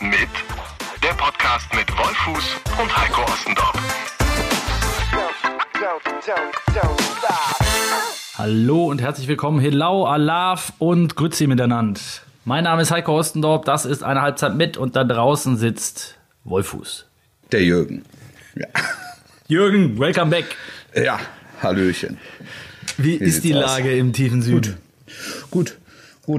Mit der Podcast mit Wolfuß und Heiko Ostendorf. Hallo und herzlich willkommen, Hello, Alaf und Grüezi miteinander. Mein Name ist Heiko Ostendorf, das ist eine Halbzeit mit und da draußen sitzt Wolfuß. Der Jürgen. Ja. Jürgen, welcome back. Ja, Hallöchen. Wie, Wie ist die Lage aus? im tiefen Süden? Gut. Gut,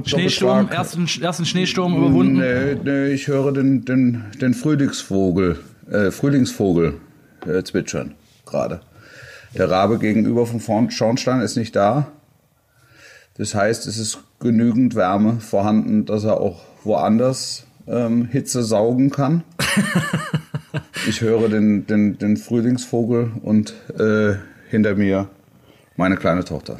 Schneesturm, ersten, ersten Schneesturm überwunden? Nee, nee, ich höre den, den, den Frühlingsvogel, äh, Frühlingsvogel äh, zwitschern gerade. Der Rabe gegenüber vom Schornstein ist nicht da. Das heißt, es ist genügend Wärme vorhanden, dass er auch woanders ähm, Hitze saugen kann. ich höre den, den, den Frühlingsvogel und äh, hinter mir meine kleine Tochter.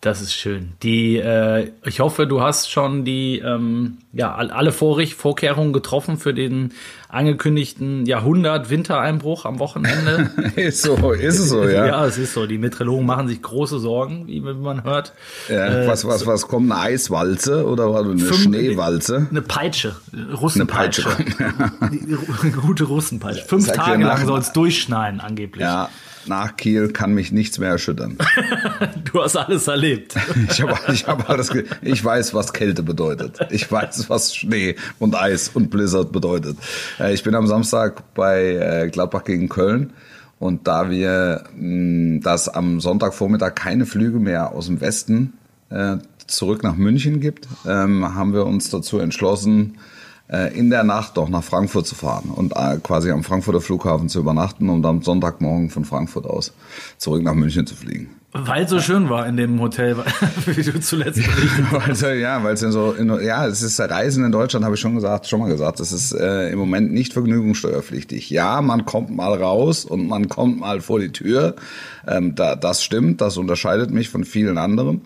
Das ist schön. Die, äh, ich hoffe, du hast schon die, ähm, ja, alle Vorricht Vorkehrungen getroffen für den angekündigten Jahrhundert-Wintereinbruch am Wochenende. ist so, ist es so, ja. ja, es ist so. Die Meteorologen machen sich große Sorgen, wie man hört. Ja, äh, was, was, was kommt? Eine Eiswalze oder eine fünf, Schneewalze? Eine Peitsche. Russenpeitsche. Eine Peitsche. gute Russenpeitsche. Fünf Tage lang soll es durchschneien, angeblich. Ja, nach Kiel kann mich nichts mehr erschüttern. du hast alles erlebt. ich, hab, ich, hab alles ich weiß, was Kälte bedeutet. Ich weiß, was Schnee und Eis und Blizzard bedeutet. Äh, ich bin am Samstag bei äh, Gladbach gegen Köln. Und da wir, dass am Sonntagvormittag keine Flüge mehr aus dem Westen äh, zurück nach München gibt, ähm, haben wir uns dazu entschlossen, in der Nacht doch nach Frankfurt zu fahren und äh, quasi am Frankfurter Flughafen zu übernachten und am Sonntagmorgen von Frankfurt aus zurück nach München zu fliegen. Weil es so schön war in dem Hotel, wie du zuletzt berichtet hast. ja, weil es so, in, ja, es ist Reisen in Deutschland, habe ich schon gesagt, schon mal gesagt, das ist äh, im Moment nicht vergnügungssteuerpflichtig. Ja, man kommt mal raus und man kommt mal vor die Tür. Ähm, da, das stimmt, das unterscheidet mich von vielen anderen.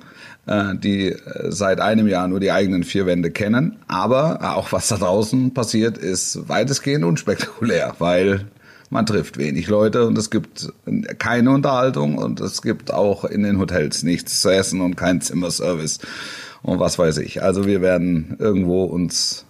Äh, die äh, seit einem Jahr nur die eigenen vier Wände kennen. Aber auch was da draußen passiert, ist weitestgehend unspektakulär, weil man trifft wenig Leute und es gibt keine Unterhaltung und es gibt auch in den Hotels nichts zu essen und kein Zimmerservice und was weiß ich. Also wir werden irgendwo uns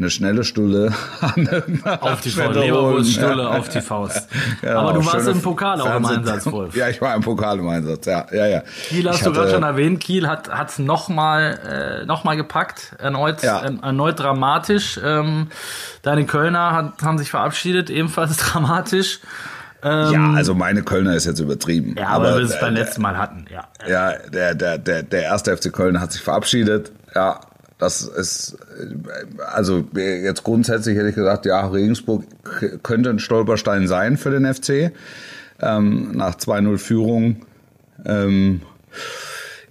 eine schnelle Stulle an Auf die Faust, Leberwurststulle auf die Faust. Genau, Aber du warst im Pokal auch im Einsatz, Wolf. Ja, ich war im Pokal im Einsatz, ja, ja, ja. Kiel hast ich du gerade schon erwähnt. Kiel hat es nochmal äh, noch mal gepackt, erneut, ja. äh, erneut dramatisch. Ähm, deine Kölner hat, haben sich verabschiedet, ebenfalls dramatisch. Ähm, ja, also meine Kölner ist jetzt übertrieben. Ja, aber, aber wir es beim letzten Mal hatten, ja. Ja, der, der, der, der erste FC Köln hat sich verabschiedet. Ja, das ist, also jetzt grundsätzlich hätte ich gesagt, ja, Regensburg könnte ein Stolperstein sein für den FC. Ähm, nach 2-0 Führung. Ähm,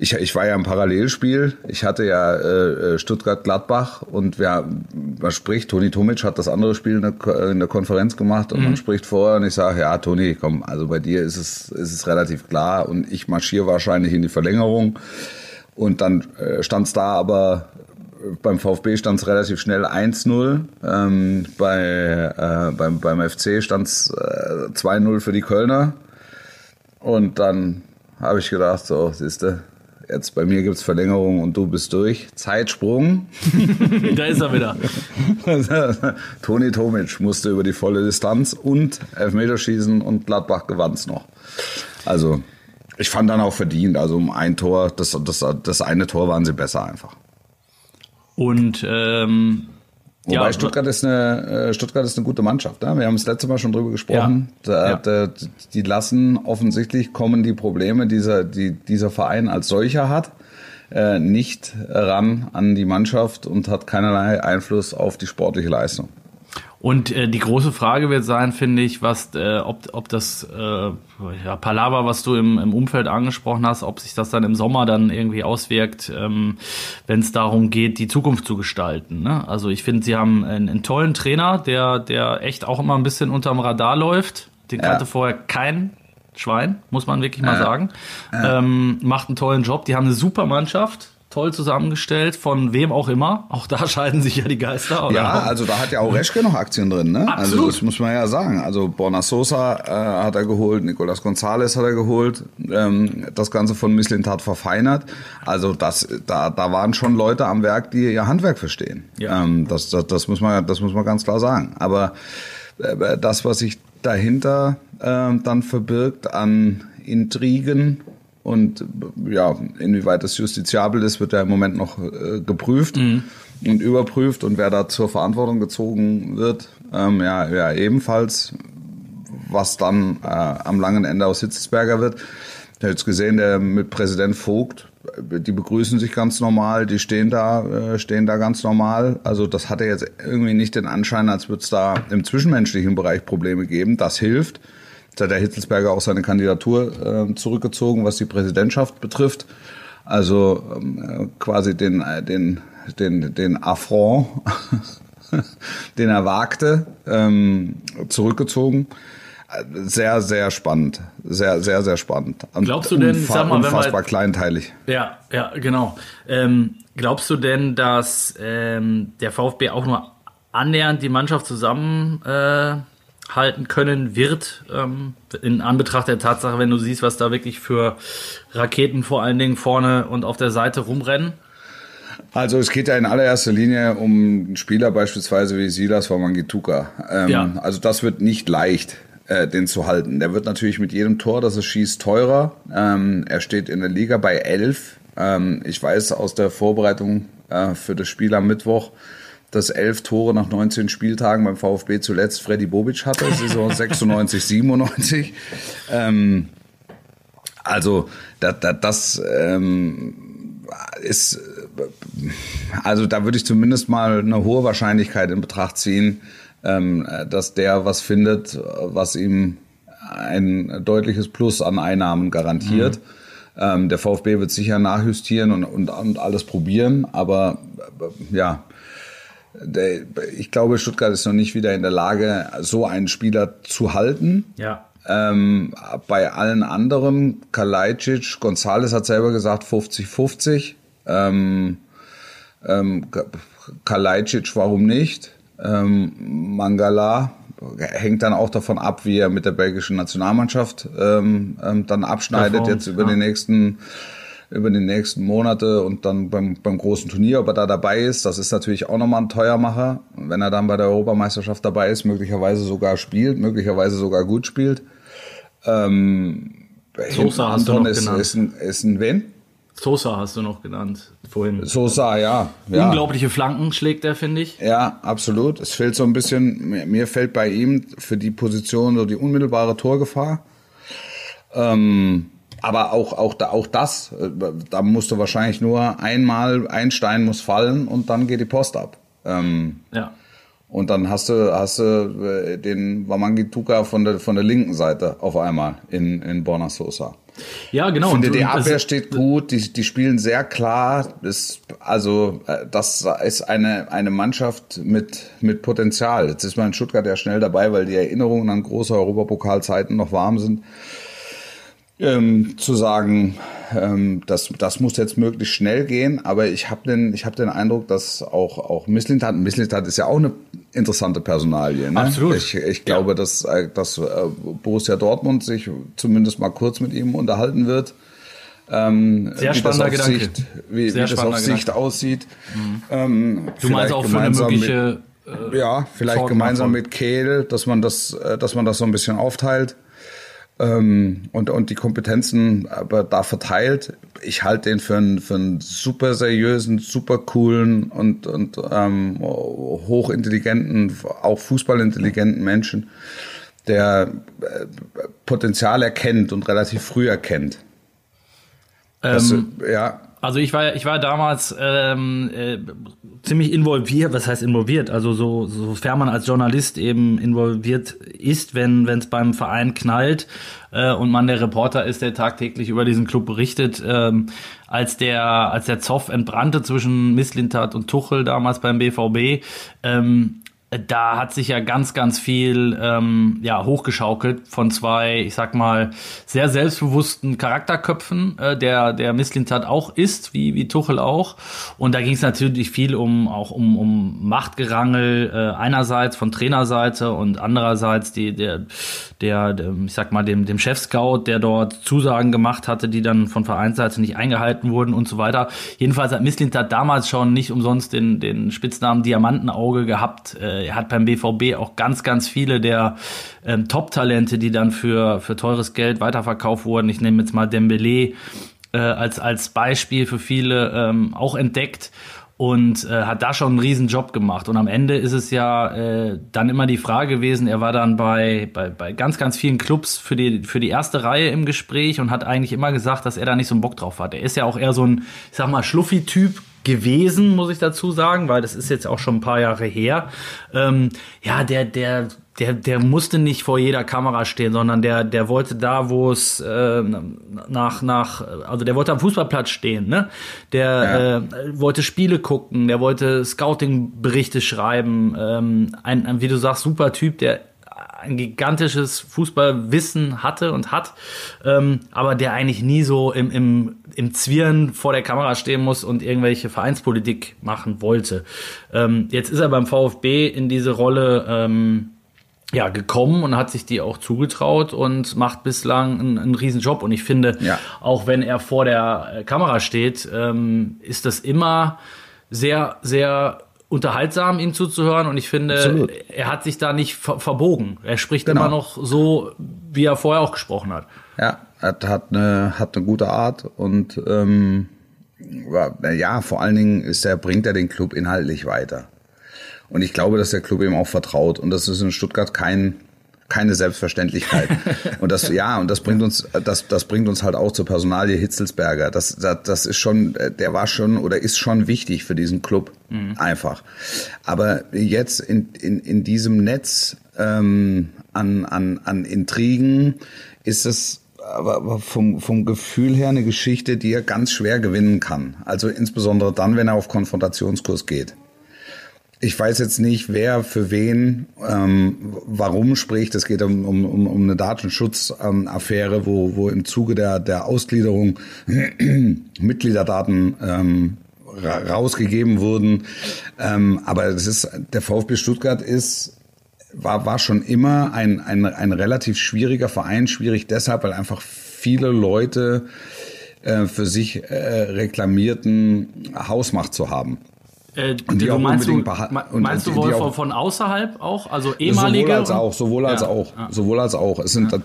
ich, ich war ja im Parallelspiel. Ich hatte ja äh, Stuttgart-Gladbach und wer, man spricht, Toni Tomic hat das andere Spiel in der, in der Konferenz gemacht und mhm. man spricht vorher und ich sage, ja, Toni, komm, also bei dir ist es, ist es relativ klar und ich marschiere wahrscheinlich in die Verlängerung. Und dann äh, stand es da aber beim VfB stand es relativ schnell 1-0. Ähm, bei, äh, beim, beim FC stand es äh, 2-0 für die Kölner. Und dann habe ich gedacht, so, siehste, jetzt bei mir gibt es Verlängerung und du bist durch. Zeitsprung. da ist er wieder. Toni Tomic musste über die volle Distanz und Elfmeterschießen und Gladbach gewann es noch. Also, ich fand dann auch verdient. Also um ein Tor, das, das, das eine Tor waren sie besser einfach. Und ähm, Wobei ja, Stuttgart ist eine äh, Stuttgart ist eine gute Mannschaft. Ne? Wir haben das letzte Mal schon drüber gesprochen. Ja, da, ja. Da, die lassen offensichtlich kommen die Probleme, dieser, die dieser Verein als solcher hat, äh, nicht ran an die Mannschaft und hat keinerlei Einfluss auf die sportliche Leistung. Und äh, die große Frage wird sein, finde ich, was, äh, ob, ob das äh, ja, Palaver, was du im, im Umfeld angesprochen hast, ob sich das dann im Sommer dann irgendwie auswirkt, ähm, wenn es darum geht, die Zukunft zu gestalten. Ne? Also ich finde, sie haben einen, einen tollen Trainer, der, der echt auch immer ein bisschen unterm Radar läuft. Den kannte vorher kein Schwein, muss man wirklich mal sagen. Ähm, macht einen tollen Job. Die haben eine super Mannschaft toll zusammengestellt, von wem auch immer. Auch da scheiden sich ja die Geister. Oder? Ja, also da hat ja auch Reschke noch Aktien drin, ne? Also Absolut. das muss man ja sagen. Also Borna Sosa äh, hat er geholt, Nicolas Gonzalez hat er geholt, ähm, das Ganze von Mislintat verfeinert. Also das, da, da waren schon Leute am Werk, die ihr Handwerk verstehen. Ja. Ähm, das, das, das, muss man, das muss man ganz klar sagen. Aber äh, das, was sich dahinter äh, dann verbirgt an Intrigen und ja, inwieweit das justiziabel ist, wird ja im Moment noch äh, geprüft und überprüft und wer da zur Verantwortung gezogen wird, ähm, ja, ja, ebenfalls, was dann äh, am langen Ende aus Hitzelsberger wird. Ich habe jetzt gesehen, der mit Präsident Vogt, die begrüßen sich ganz normal, die stehen da, äh, stehen da ganz normal. Also das hatte jetzt irgendwie nicht den Anschein, als würde es da im zwischenmenschlichen Bereich Probleme geben. Das hilft. Jetzt hat der Hitzelsberger auch seine Kandidatur äh, zurückgezogen, was die Präsidentschaft betrifft. Also ähm, äh, quasi den, äh, den, den, den Affront, den er wagte, ähm, zurückgezogen. Sehr, sehr spannend. Sehr, sehr, sehr spannend. Und Glaubst du denn, sag mal, wenn wir- unfassbar kleinteilig. Ja, ja, genau. Ähm, glaubst du denn, dass ähm, der VfB auch nur annähernd die Mannschaft zusammenhalten äh, halten können wird, ähm, in Anbetracht der Tatsache, wenn du siehst, was da wirklich für Raketen vor allen Dingen vorne und auf der Seite rumrennen? Also es geht ja in allererster Linie um einen Spieler beispielsweise wie Silas Wamangituka. Ähm, Ja. Also das wird nicht leicht, äh, den zu halten. Der wird natürlich mit jedem Tor, das er schießt, teurer. Ähm, er steht in der Liga bei 11. Ähm, ich weiß aus der Vorbereitung äh, für das Spiel am Mittwoch, dass elf Tore nach 19 Spieltagen beim VfB zuletzt Freddy Bobic hatte, Saison 96, 97. Ähm, also da, da, das ähm, ist, also da würde ich zumindest mal eine hohe Wahrscheinlichkeit in Betracht ziehen, ähm, dass der was findet, was ihm ein deutliches Plus an Einnahmen garantiert. Ähm, der VfB wird sicher nachjustieren und, und, und alles probieren, aber äh, ja, ich glaube, Stuttgart ist noch nicht wieder in der Lage, so einen Spieler zu halten. Ja. Ähm, bei allen anderen, Kalajdzic, González hat selber gesagt 50-50. Ähm, ähm, Kalajdzic, warum nicht? Ähm, Mangala hängt dann auch davon ab, wie er mit der belgischen Nationalmannschaft ähm, ähm, dann abschneidet Performt, jetzt über ja. die nächsten über die nächsten Monate und dann beim, beim großen Turnier, ob er da dabei ist, das ist natürlich auch nochmal ein Teuermacher. Wenn er dann bei der Europameisterschaft dabei ist, möglicherweise sogar spielt, möglicherweise sogar gut spielt. Ähm, Sosa hast du Anton noch ist, genannt. ist, ein, ist ein wen? Sosa hast du noch genannt vorhin. Sosa, ja. ja. Unglaubliche Flanken schlägt er, finde ich. Ja, absolut. Es fehlt so ein bisschen, mir, mir fällt bei ihm für die Position so die unmittelbare Torgefahr. Ähm, aber auch, auch, da, auch das, äh, da musst du wahrscheinlich nur einmal, ein Stein muss fallen und dann geht die Post ab. Ähm, Ja. und dann hast du, hast du äh, den Wamangituka von der, von der linken Seite auf einmal in, in Borna Sosa. Ja, genau. Ich finde, die Abwehr steht gut, die, die spielen sehr klar. Das, also, äh, das ist eine, eine Mannschaft mit, mit Potenzial. Jetzt ist man in Stuttgart ja schnell dabei, weil die Erinnerungen an große Europapokalzeiten noch warm sind. Ähm, zu sagen, ähm, das, das muss jetzt möglichst schnell gehen, aber ich habe den, ich hab den Eindruck, dass auch, auch Misslintat, Misslintat ist ja auch eine interessante Personalie. Ne? Absolut. Ich, ich glaube, dass, äh, dass äh, Borussia Dortmund sich zumindest mal kurz mit ihm unterhalten wird. Ähm, Sehr wie das spannender auf Gedanke. Sicht, wie, Sehr wie das auf spannender Sicht Gedanke. aussieht. Ähm, Du meinst auch für eine mögliche. Mit, ja, vielleicht Sorgen gemeinsam davon. mit Kehl, dass man das, äh, dass man das so ein bisschen aufteilt ähm, und, und die Kompetenzen aber da verteilt. Ich halte den für einen, für einen super seriösen, super coolen und, und ähm, hochintelligenten, auch fußballintelligenten Menschen, der äh, Potenzial erkennt und relativ früh erkennt. Das, ähm, ja, Also ich war, ich war damals ähm, äh, ziemlich involviert, was heißt involviert? Also so, sofern man als Journalist eben involviert ist, wenn es beim Verein knallt äh, und man der Reporter ist, der tagtäglich über diesen Club berichtet, ähm, als der als der Zoff entbrannte zwischen Misslintat und Tuchel damals beim BVB, ähm, da hat sich ja ganz, ganz viel ähm, ja, hochgeschaukelt von zwei, ich sag mal, sehr selbstbewussten Charakterköpfen, äh, der, der Misslintat auch ist, wie, wie Tuchel auch. Und da ging es natürlich viel um auch um, um Machtgerangel äh, einerseits von Trainerseite und andererseits die, der, der, der, ich sag mal, dem, dem Chef-Scout, der dort Zusagen gemacht hatte, die dann von Vereinsseite nicht eingehalten wurden und so weiter. Jedenfalls hat Misslintat damals schon nicht umsonst den, den Spitznamen Diamantenauge gehabt. Äh, er hat beim BVB auch ganz, ganz viele der ähm, Top-Talente, die dann für, für teures Geld weiterverkauft wurden. Ich nehme jetzt mal Dembele äh, als, als Beispiel für viele ähm, auch entdeckt und äh, hat da schon einen riesen Job gemacht. Und am Ende ist es ja äh, dann immer die Frage gewesen, er war dann bei, bei, bei ganz, ganz vielen Clubs für die, für die erste Reihe im Gespräch und hat eigentlich immer gesagt, dass er da nicht so einen Bock drauf hat. Er ist ja auch eher so ein, ich sag mal, Schluffi-Typ, gewesen, muss ich dazu sagen, weil das ist jetzt auch schon ein paar Jahre her. Ähm, ja, der, der, der, der musste nicht vor jeder Kamera stehen, sondern der, der wollte da, wo es äh, nach, nach, also der wollte am Fußballplatz stehen, ne? Der ja. äh, wollte Spiele gucken, der wollte Scouting-Berichte schreiben, ähm, ein, ein, wie du sagst, super Typ, der ein gigantisches Fußballwissen hatte und hat, ähm, aber der eigentlich nie so im, im, im Zwirren vor der Kamera stehen muss und irgendwelche Vereinspolitik machen wollte. Ähm, jetzt ist er beim VfB in diese Rolle ähm, ja, gekommen und hat sich die auch zugetraut und macht bislang einen, einen riesen Job. Und ich finde, ja. auch wenn er vor der Kamera steht, ähm, ist das immer sehr, sehr unterhaltsam, ihm zuzuhören. Und ich finde, Absolut. er hat sich da nicht ver verbogen. Er spricht genau. immer noch so, wie er vorher auch gesprochen hat. Ja, er hat eine, hat eine gute Art und ähm, ja, vor allen Dingen ist er, bringt er den Club inhaltlich weiter. Und ich glaube, dass der Club ihm auch vertraut. Und das ist in Stuttgart kein keine Selbstverständlichkeit. und das, ja, und das bringt uns, das, das bringt uns halt auch zur Personalie Hitzelsberger. Das, das, das ist schon, der war schon oder ist schon wichtig für diesen Club. Mhm. Einfach. Aber jetzt in, in, in diesem Netz ähm, an, an, an Intrigen ist es aber vom, vom Gefühl her eine Geschichte, die er ganz schwer gewinnen kann. Also insbesondere dann, wenn er auf Konfrontationskurs geht ich weiß jetzt nicht, wer für wen ähm, warum spricht. Es geht um, um, um eine Datenschutzaffäre, wo, wo im Zuge der, der Ausgliederung Mitgliederdaten ähm, ra rausgegeben wurden. Ähm, aber es ist, der VfB Stuttgart ist war, war schon immer ein, ein, ein relativ schwieriger Verein. Schwierig deshalb, weil einfach viele Leute äh, für sich äh, reklamierten, Hausmacht zu haben. Äh, und die du meinst du, meinst du wohl von, von, außerhalb auch, also ehemalige? Sowohl als auch, sowohl als ja, auch, ja. sowohl als auch. Es sind ja.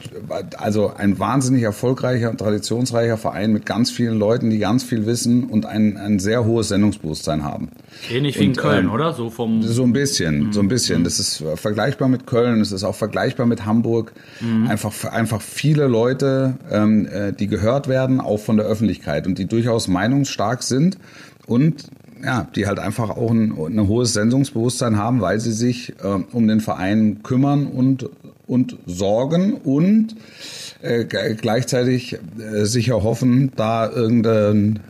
also ein wahnsinnig erfolgreicher und traditionsreicher Verein mit ganz vielen Leuten, die ganz viel wissen und ein, ein sehr hohes Sendungsbewusstsein haben. Ähnlich wie in Köln, ähm, oder? So vom so ein bisschen, mhm. so ein bisschen. Mhm. Das ist vergleichbar mit Köln, es ist auch vergleichbar mit Hamburg. Mhm. Einfach einfach viele Leute, ähm, äh, die gehört werden, auch von der Öffentlichkeit und die durchaus meinungsstark sind und ja, die halt einfach auch ein, ein hohes Sendungsbewusstsein haben, weil sie sich äh, um den Verein kümmern und, und sorgen und äh, gleichzeitig äh, sicher hoffen, da irgendein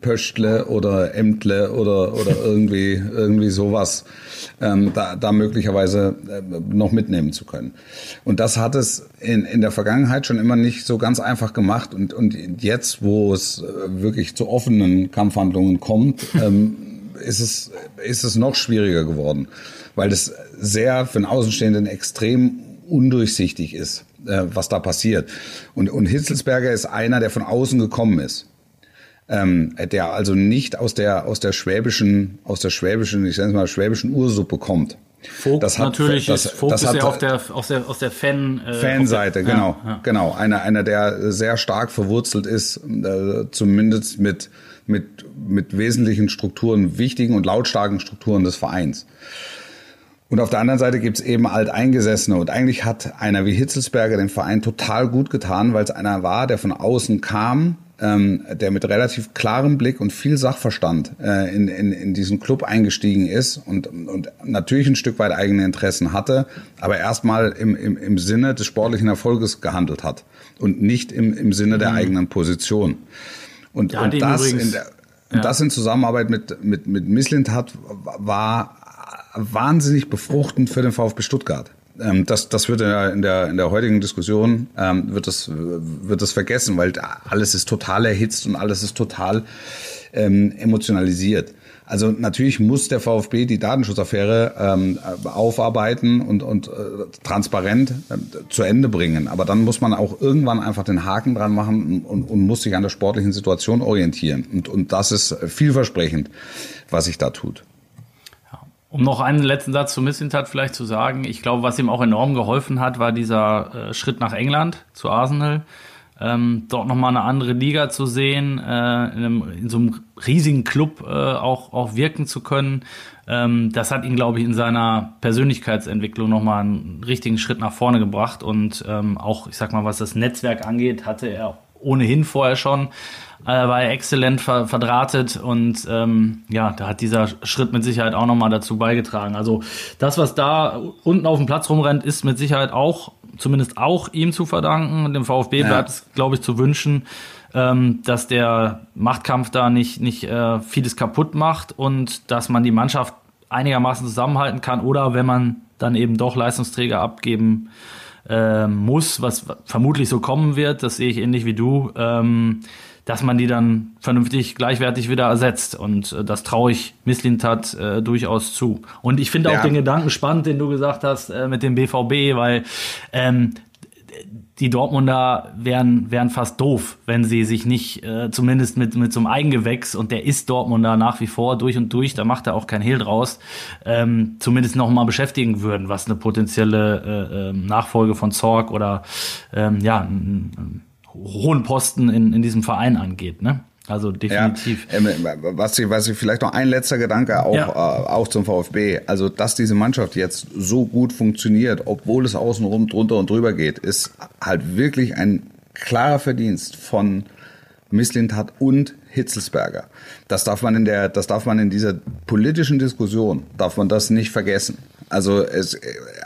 Pöschtle oder Ämtle oder, oder irgendwie, irgendwie sowas ähm, da, da möglicherweise äh, noch mitnehmen zu können. Und das hat es in, in der Vergangenheit schon immer nicht so ganz einfach gemacht. Und, und jetzt, wo es äh, wirklich zu offenen Kampfhandlungen kommt, ähm, ist, es, ist es noch schwieriger geworden, weil es sehr für den Außenstehenden extrem undurchsichtig ist, äh, was da passiert. Und, und Hitzelsberger ist einer, der von außen gekommen ist ähm, der also nicht aus der aus der schwäbischen aus der schwäbischen ich sage mal schwäbischen Ursuppe kommt. Vogt das hat, natürlich das, ist, Vogt das ist hat, ja auf der, auf der, aus der Fan, äh, Fanseite, der, genau, ja, ja. genau. Einer, einer, der sehr stark verwurzelt ist, äh, zumindest mit, mit, mit wesentlichen Strukturen, wichtigen und lautstarken Strukturen des Vereins. Und auf der anderen Seite gibt's eben Alteingesessene. Und eigentlich hat einer wie Hitzelsberger den Verein total gut getan, weil es einer war, der von außen kam, ähm, der mit relativ klarem Blick und viel Sachverstand äh, in, in, in diesen Club eingestiegen ist und, und natürlich ein Stück weit eigene Interessen hatte, aber erstmal im, im, im Sinne des sportlichen Erfolges gehandelt hat und nicht im, im Sinne der eigenen Position. Und, und das, übrigens- in der, und das in Zusammenarbeit mit, mit, mit Misslintat war wahnsinnig befruchtend für den VfB Stuttgart. Ähm, das, das wird in der, in der heutigen Diskussion, ähm, wird, das, wird das vergessen, weil alles ist total erhitzt und alles ist total ähm, emotionalisiert. Also natürlich muss der VfB die Datenschutzaffäre ähm, aufarbeiten und, und äh, transparent äh, zu Ende bringen. Aber dann muss man auch irgendwann einfach den Haken dran machen und, und muss sich an der sportlichen Situation orientieren. Und, und das ist vielversprechend, was sich da tut. Um noch einen letzten Satz zu Missintat vielleicht zu sagen, ich glaube, was ihm auch enorm geholfen hat, war dieser äh, Schritt nach England zu Arsenal. Ähm, dort nochmal eine andere Liga zu sehen, äh, in, einem, in so einem riesigen Club äh, auch, auch wirken zu können. Ähm, das hat ihn, glaube ich, in seiner Persönlichkeitsentwicklung nochmal einen richtigen Schritt nach vorne gebracht. Und ähm, auch, ich sag mal, was das Netzwerk angeht, hatte er ohnehin vorher schon äh, war er exzellent ver verdrahtet und ähm, ja, da hat dieser Schritt mit Sicherheit auch nochmal dazu beigetragen. Also das, was da unten auf dem Platz rumrennt, ist mit Sicherheit auch, zumindest auch ihm zu verdanken. Dem VfB Ja. bleibt es, glaube ich, zu wünschen, ähm, dass der Machtkampf da nicht, nicht äh, vieles kaputt macht und dass man die Mannschaft einigermaßen zusammenhalten kann oder wenn man dann eben doch Leistungsträger abgeben äh, muss, was vermutlich so kommen wird, das sehe ich ähnlich wie du, ähm, dass man die dann vernünftig gleichwertig wieder ersetzt. Und äh, das traue ich Misslintat äh, durchaus zu. Und ich finde auch Ja. den Gedanken spannend, den du gesagt hast äh, mit dem BVB, weil ähm, die Dortmunder wären, wären fast doof, wenn sie sich nicht äh, zumindest mit, mit so einem Eigengewächs, und der ist Dortmunder nach wie vor durch und durch, da macht er auch kein Hehl draus, ähm, zumindest noch mal beschäftigen würden, was eine potenzielle äh, ähm, Nachfolge von Zorg oder ähm, ja, einen, einen hohen Posten in, in diesem Verein angeht. Ne? Also definitiv. Ja, ähm, was, ich, was ich vielleicht noch ein letzter Gedanke auch, Ja. äh, auch zum VfB. Also, dass diese Mannschaft jetzt so gut funktioniert, obwohl es außenrum drunter und drüber geht, ist halt wirklich ein klarer Verdienst von Misslintat und Hitzelsberger. Das darf man in der, das darf man in dieser politischen Diskussion, darf man das nicht vergessen. Also es,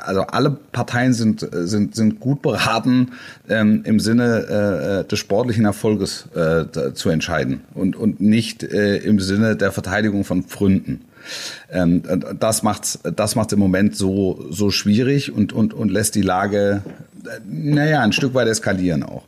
also alle Parteien sind sind sind gut beraten ähm, im Sinne äh, des sportlichen Erfolges äh, zu entscheiden und und nicht äh, im Sinne der Verteidigung von Pfründen. Ähm, das macht's das macht's im Moment so so schwierig und und und lässt die Lage äh, naja ein Stück weit eskalieren auch.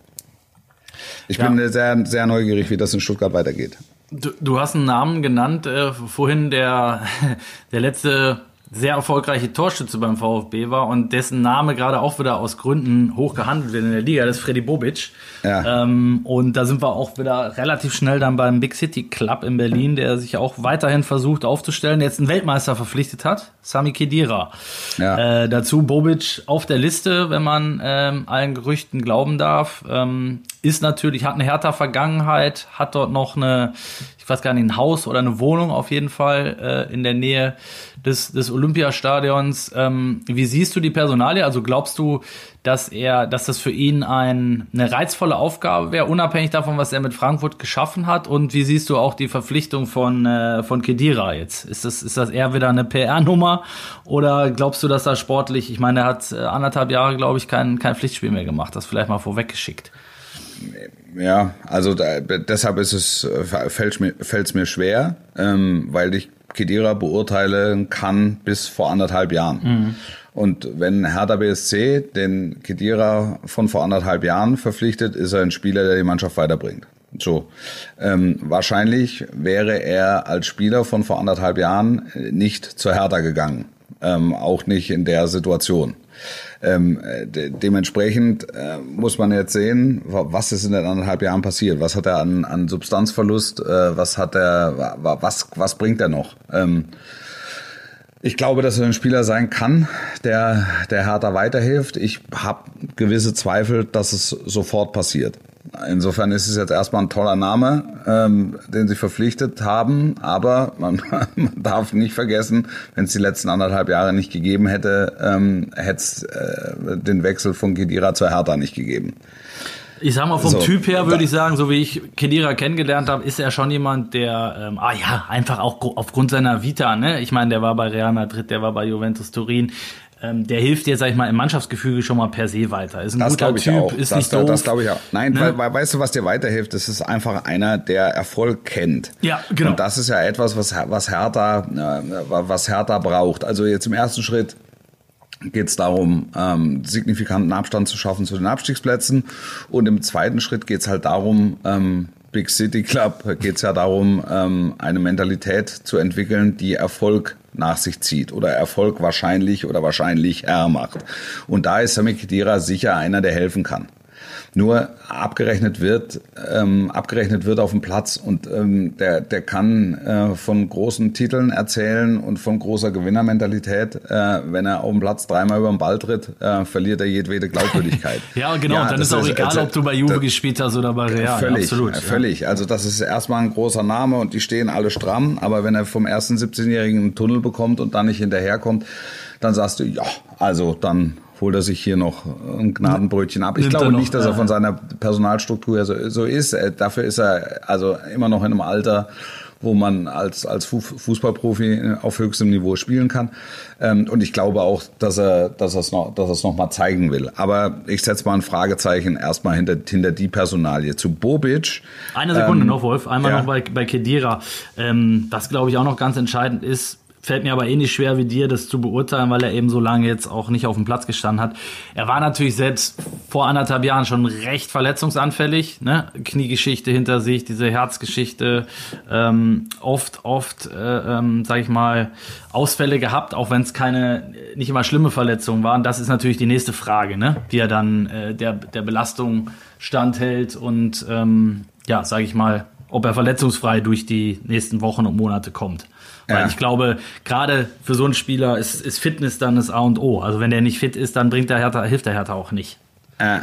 Ich Ja. bin sehr sehr neugierig, wie das in Stuttgart weitergeht. Du, du hast einen Namen genannt äh, vorhin, der der letzte sehr erfolgreiche Torschütze beim VfB war und dessen Name gerade auch wieder aus Gründen hoch gehandelt wird in der Liga, das ist Freddy Bobic. Ja. Ähm, und da sind wir auch wieder relativ schnell dann beim Big City Club in Berlin, der sich auch weiterhin versucht aufzustellen, der jetzt einen Weltmeister verpflichtet hat, Sami Khedira. Ja. Äh, dazu Bobic auf der Liste, wenn man ähm, allen Gerüchten glauben darf. Ähm, ist natürlich, hat eine härter Vergangenheit, hat dort noch eine, ich weiß gar nicht, ein Haus oder eine Wohnung auf jeden Fall äh, in der Nähe des, des Olympiastadions. Ähm, wie siehst du die Personalie? Also glaubst du, dass er, dass das für ihn ein, eine reizvolle Aufgabe wäre, unabhängig davon, was er mit Frankfurt geschaffen hat? Und wie siehst du auch die Verpflichtung von, äh, von Kedira jetzt? Ist das, ist das eher wieder eine PR-Nummer? Oder glaubst du, dass er sportlich, ich meine, er hat äh, anderthalb Jahre, glaube ich, kein, kein Pflichtspiel mehr gemacht, das vielleicht mal vorweggeschickt. Ja, also da, deshalb ist es äh, fällt mir fällt's mir schwer, ähm, weil ich Kedira beurteilen kann bis vor anderthalb Jahren. Und wenn Hertha BSC den Kedira von vor anderthalb Jahren verpflichtet, ist er ein Spieler, der die Mannschaft weiterbringt. So, ähm, wahrscheinlich wäre er als Spieler von vor anderthalb Jahren nicht zur Hertha gegangen, ähm, auch nicht in der Situation. Ähm, de dementsprechend äh, muss man jetzt sehen, wa- was ist in den anderthalb Jahren passiert. Was hat er an, an Substanzverlust? Äh, was hat er? wa- wa- Was was bringt er noch? Ähm, ich glaube, dass er ein Spieler sein kann, der der Hertha weiterhilft. Ich habe gewisse Zweifel, dass es sofort passiert. Insofern ist es jetzt erstmal ein toller Name, ähm, den sie verpflichtet haben, aber man, man darf nicht vergessen, wenn es die letzten anderthalb Jahre nicht gegeben hätte, ähm, hätte es äh, den Wechsel von Kedira zur Hertha nicht gegeben. Ich sag mal, vom So, Typ her würde ich sagen, so wie ich Kedira kennengelernt habe, ist er schon jemand, der, ähm, ah ja, einfach auch aufgrund seiner Vita, ne? Ich meine, der war bei Real Madrid, der war bei Juventus Turin. Ähm, der hilft dir, sag ich mal, im Mannschaftsgefüge schon mal per se weiter. Ist ein Das guter glaube ich Typ, auch. ist das, nicht doof. Das glaube ich auch. Nein, Ne? weil, weil, weißt du, was dir weiterhilft? Das ist einfach einer, der Erfolg kennt. Ja, genau. Und das ist ja etwas, was, was Hertha, äh, was Hertha braucht. Also jetzt im ersten Schritt geht es darum, ähm, signifikanten Abstand zu schaffen zu den Abstiegsplätzen. Und im zweiten Schritt geht es halt darum, ähm, Big City Club geht es ja darum, ähm, eine Mentalität zu entwickeln, die Erfolg nach sich zieht oder Erfolg wahrscheinlich oder wahrscheinlich hermacht. Und da ist Sami Khedira sicher einer, der helfen kann. Nur abgerechnet wird, ähm, abgerechnet wird auf dem Platz und ähm, der, der kann äh, von großen Titeln erzählen und von großer Gewinnermentalität. Äh, wenn er auf dem Platz dreimal über den Ball tritt, äh, verliert er jedwede Glaubwürdigkeit. Ja, genau. dann das ist auch egal, also, ob du bei Juve das- gespielt hast oder bei Real. Völlig, Absolut. völlig. Also das ist erstmal ein großer Name und die stehen alle stramm. Aber wenn er vom ersten 17-Jährigen einen Tunnel bekommt und dann nicht hinterherkommt, dann sagst du, ja, also dann holt er sich hier noch ein Gnadenbrötchen ab. Ich Nimmt glaube noch, nicht, dass er von seiner Personalstruktur her so, so ist. Äh, Dafür ist er also immer noch in einem Alter, wo man als, als Fu- Fußballprofi auf höchstem Niveau spielen kann. Ähm, Und ich glaube auch, dass er, dass es noch, dass noch mal zeigen will. Aber ich setze mal ein Fragezeichen erstmal hinter, hinter die Personalie. Zu Bobic. Eine Sekunde Ähm, noch, Wolf. Einmal ja. noch bei, bei Kedira. Ähm, was, glaube ich, auch noch ganz entscheidend ist, fällt mir aber eh nicht schwer wie dir, das zu beurteilen, weil er eben so lange jetzt auch nicht auf dem Platz gestanden hat. Er war natürlich selbst vor anderthalb Jahren schon recht verletzungsanfällig. Ne? Kniegeschichte hinter sich, diese Herzgeschichte. Ähm, oft, oft, äh, ähm, sag ich mal, Ausfälle gehabt, auch wenn es keine, nicht immer schlimme Verletzungen waren. Das ist natürlich die nächste Frage, ne? die er dann äh, der, der Belastung standhält und ähm, ja, sage ich mal, ob er verletzungsfrei durch die nächsten Wochen und Monate kommt. Weil Ja. ich glaube, gerade für so einen Spieler ist, ist Fitness dann das A und O. Also wenn der nicht fit ist, dann bringt der Hertha, hilft der Hertha auch nicht. Äh.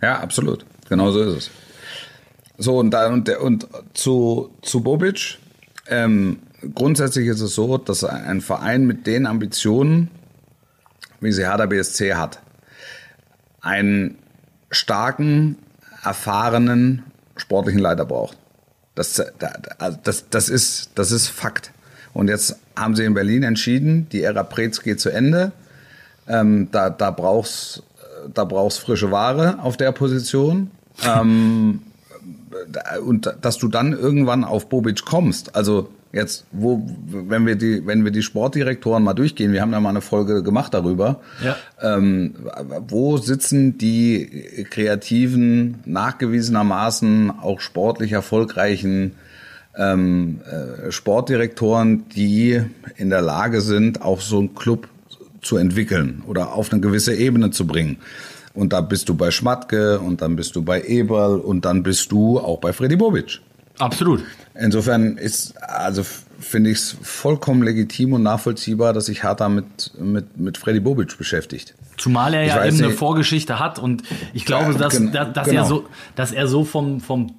Ja, absolut. Genau so ist es. So, und, da, und, und zu, zu Bobic. Ähm, grundsätzlich ist es so, dass ein Verein mit den Ambitionen, wie sie Hertha BSC hat, einen starken, erfahrenen sportlichen Leiter braucht. Das, da- also das, das, ist, das ist Fakt. Und jetzt haben sie in Berlin entschieden, die Ära Preetz geht zu Ende. Ähm, da, da brauchst da brauchst frische Ware auf der Position. Ähm, da- und dass du dann irgendwann auf Bobic kommst. Also jetzt, wo, wenn wir die, wenn wir die Sportdirektoren mal durchgehen, wir haben ja mal eine Folge gemacht darüber. Ja. Ähm, wo sitzen die kreativen, nachgewiesenermaßen auch sportlich erfolgreichen ähm, äh, Sportdirektoren, die in der Lage sind, auch so einen Club zu entwickeln oder auf eine gewisse Ebene zu bringen. Und da bist du bei Schmatke und dann bist du bei Eberl und dann bist du auch bei Freddy Bobic. Absolut. Insofern ist, also finde ich es vollkommen legitim und nachvollziehbar, dass sich Hertha mit, mit, mit Freddy Bobic beschäftigt. Zumal er Ich ja eben eine nicht. Vorgeschichte hat und ich glaube, Ja, dass, gen- dass, dass genau. er so, dass er so vom, vom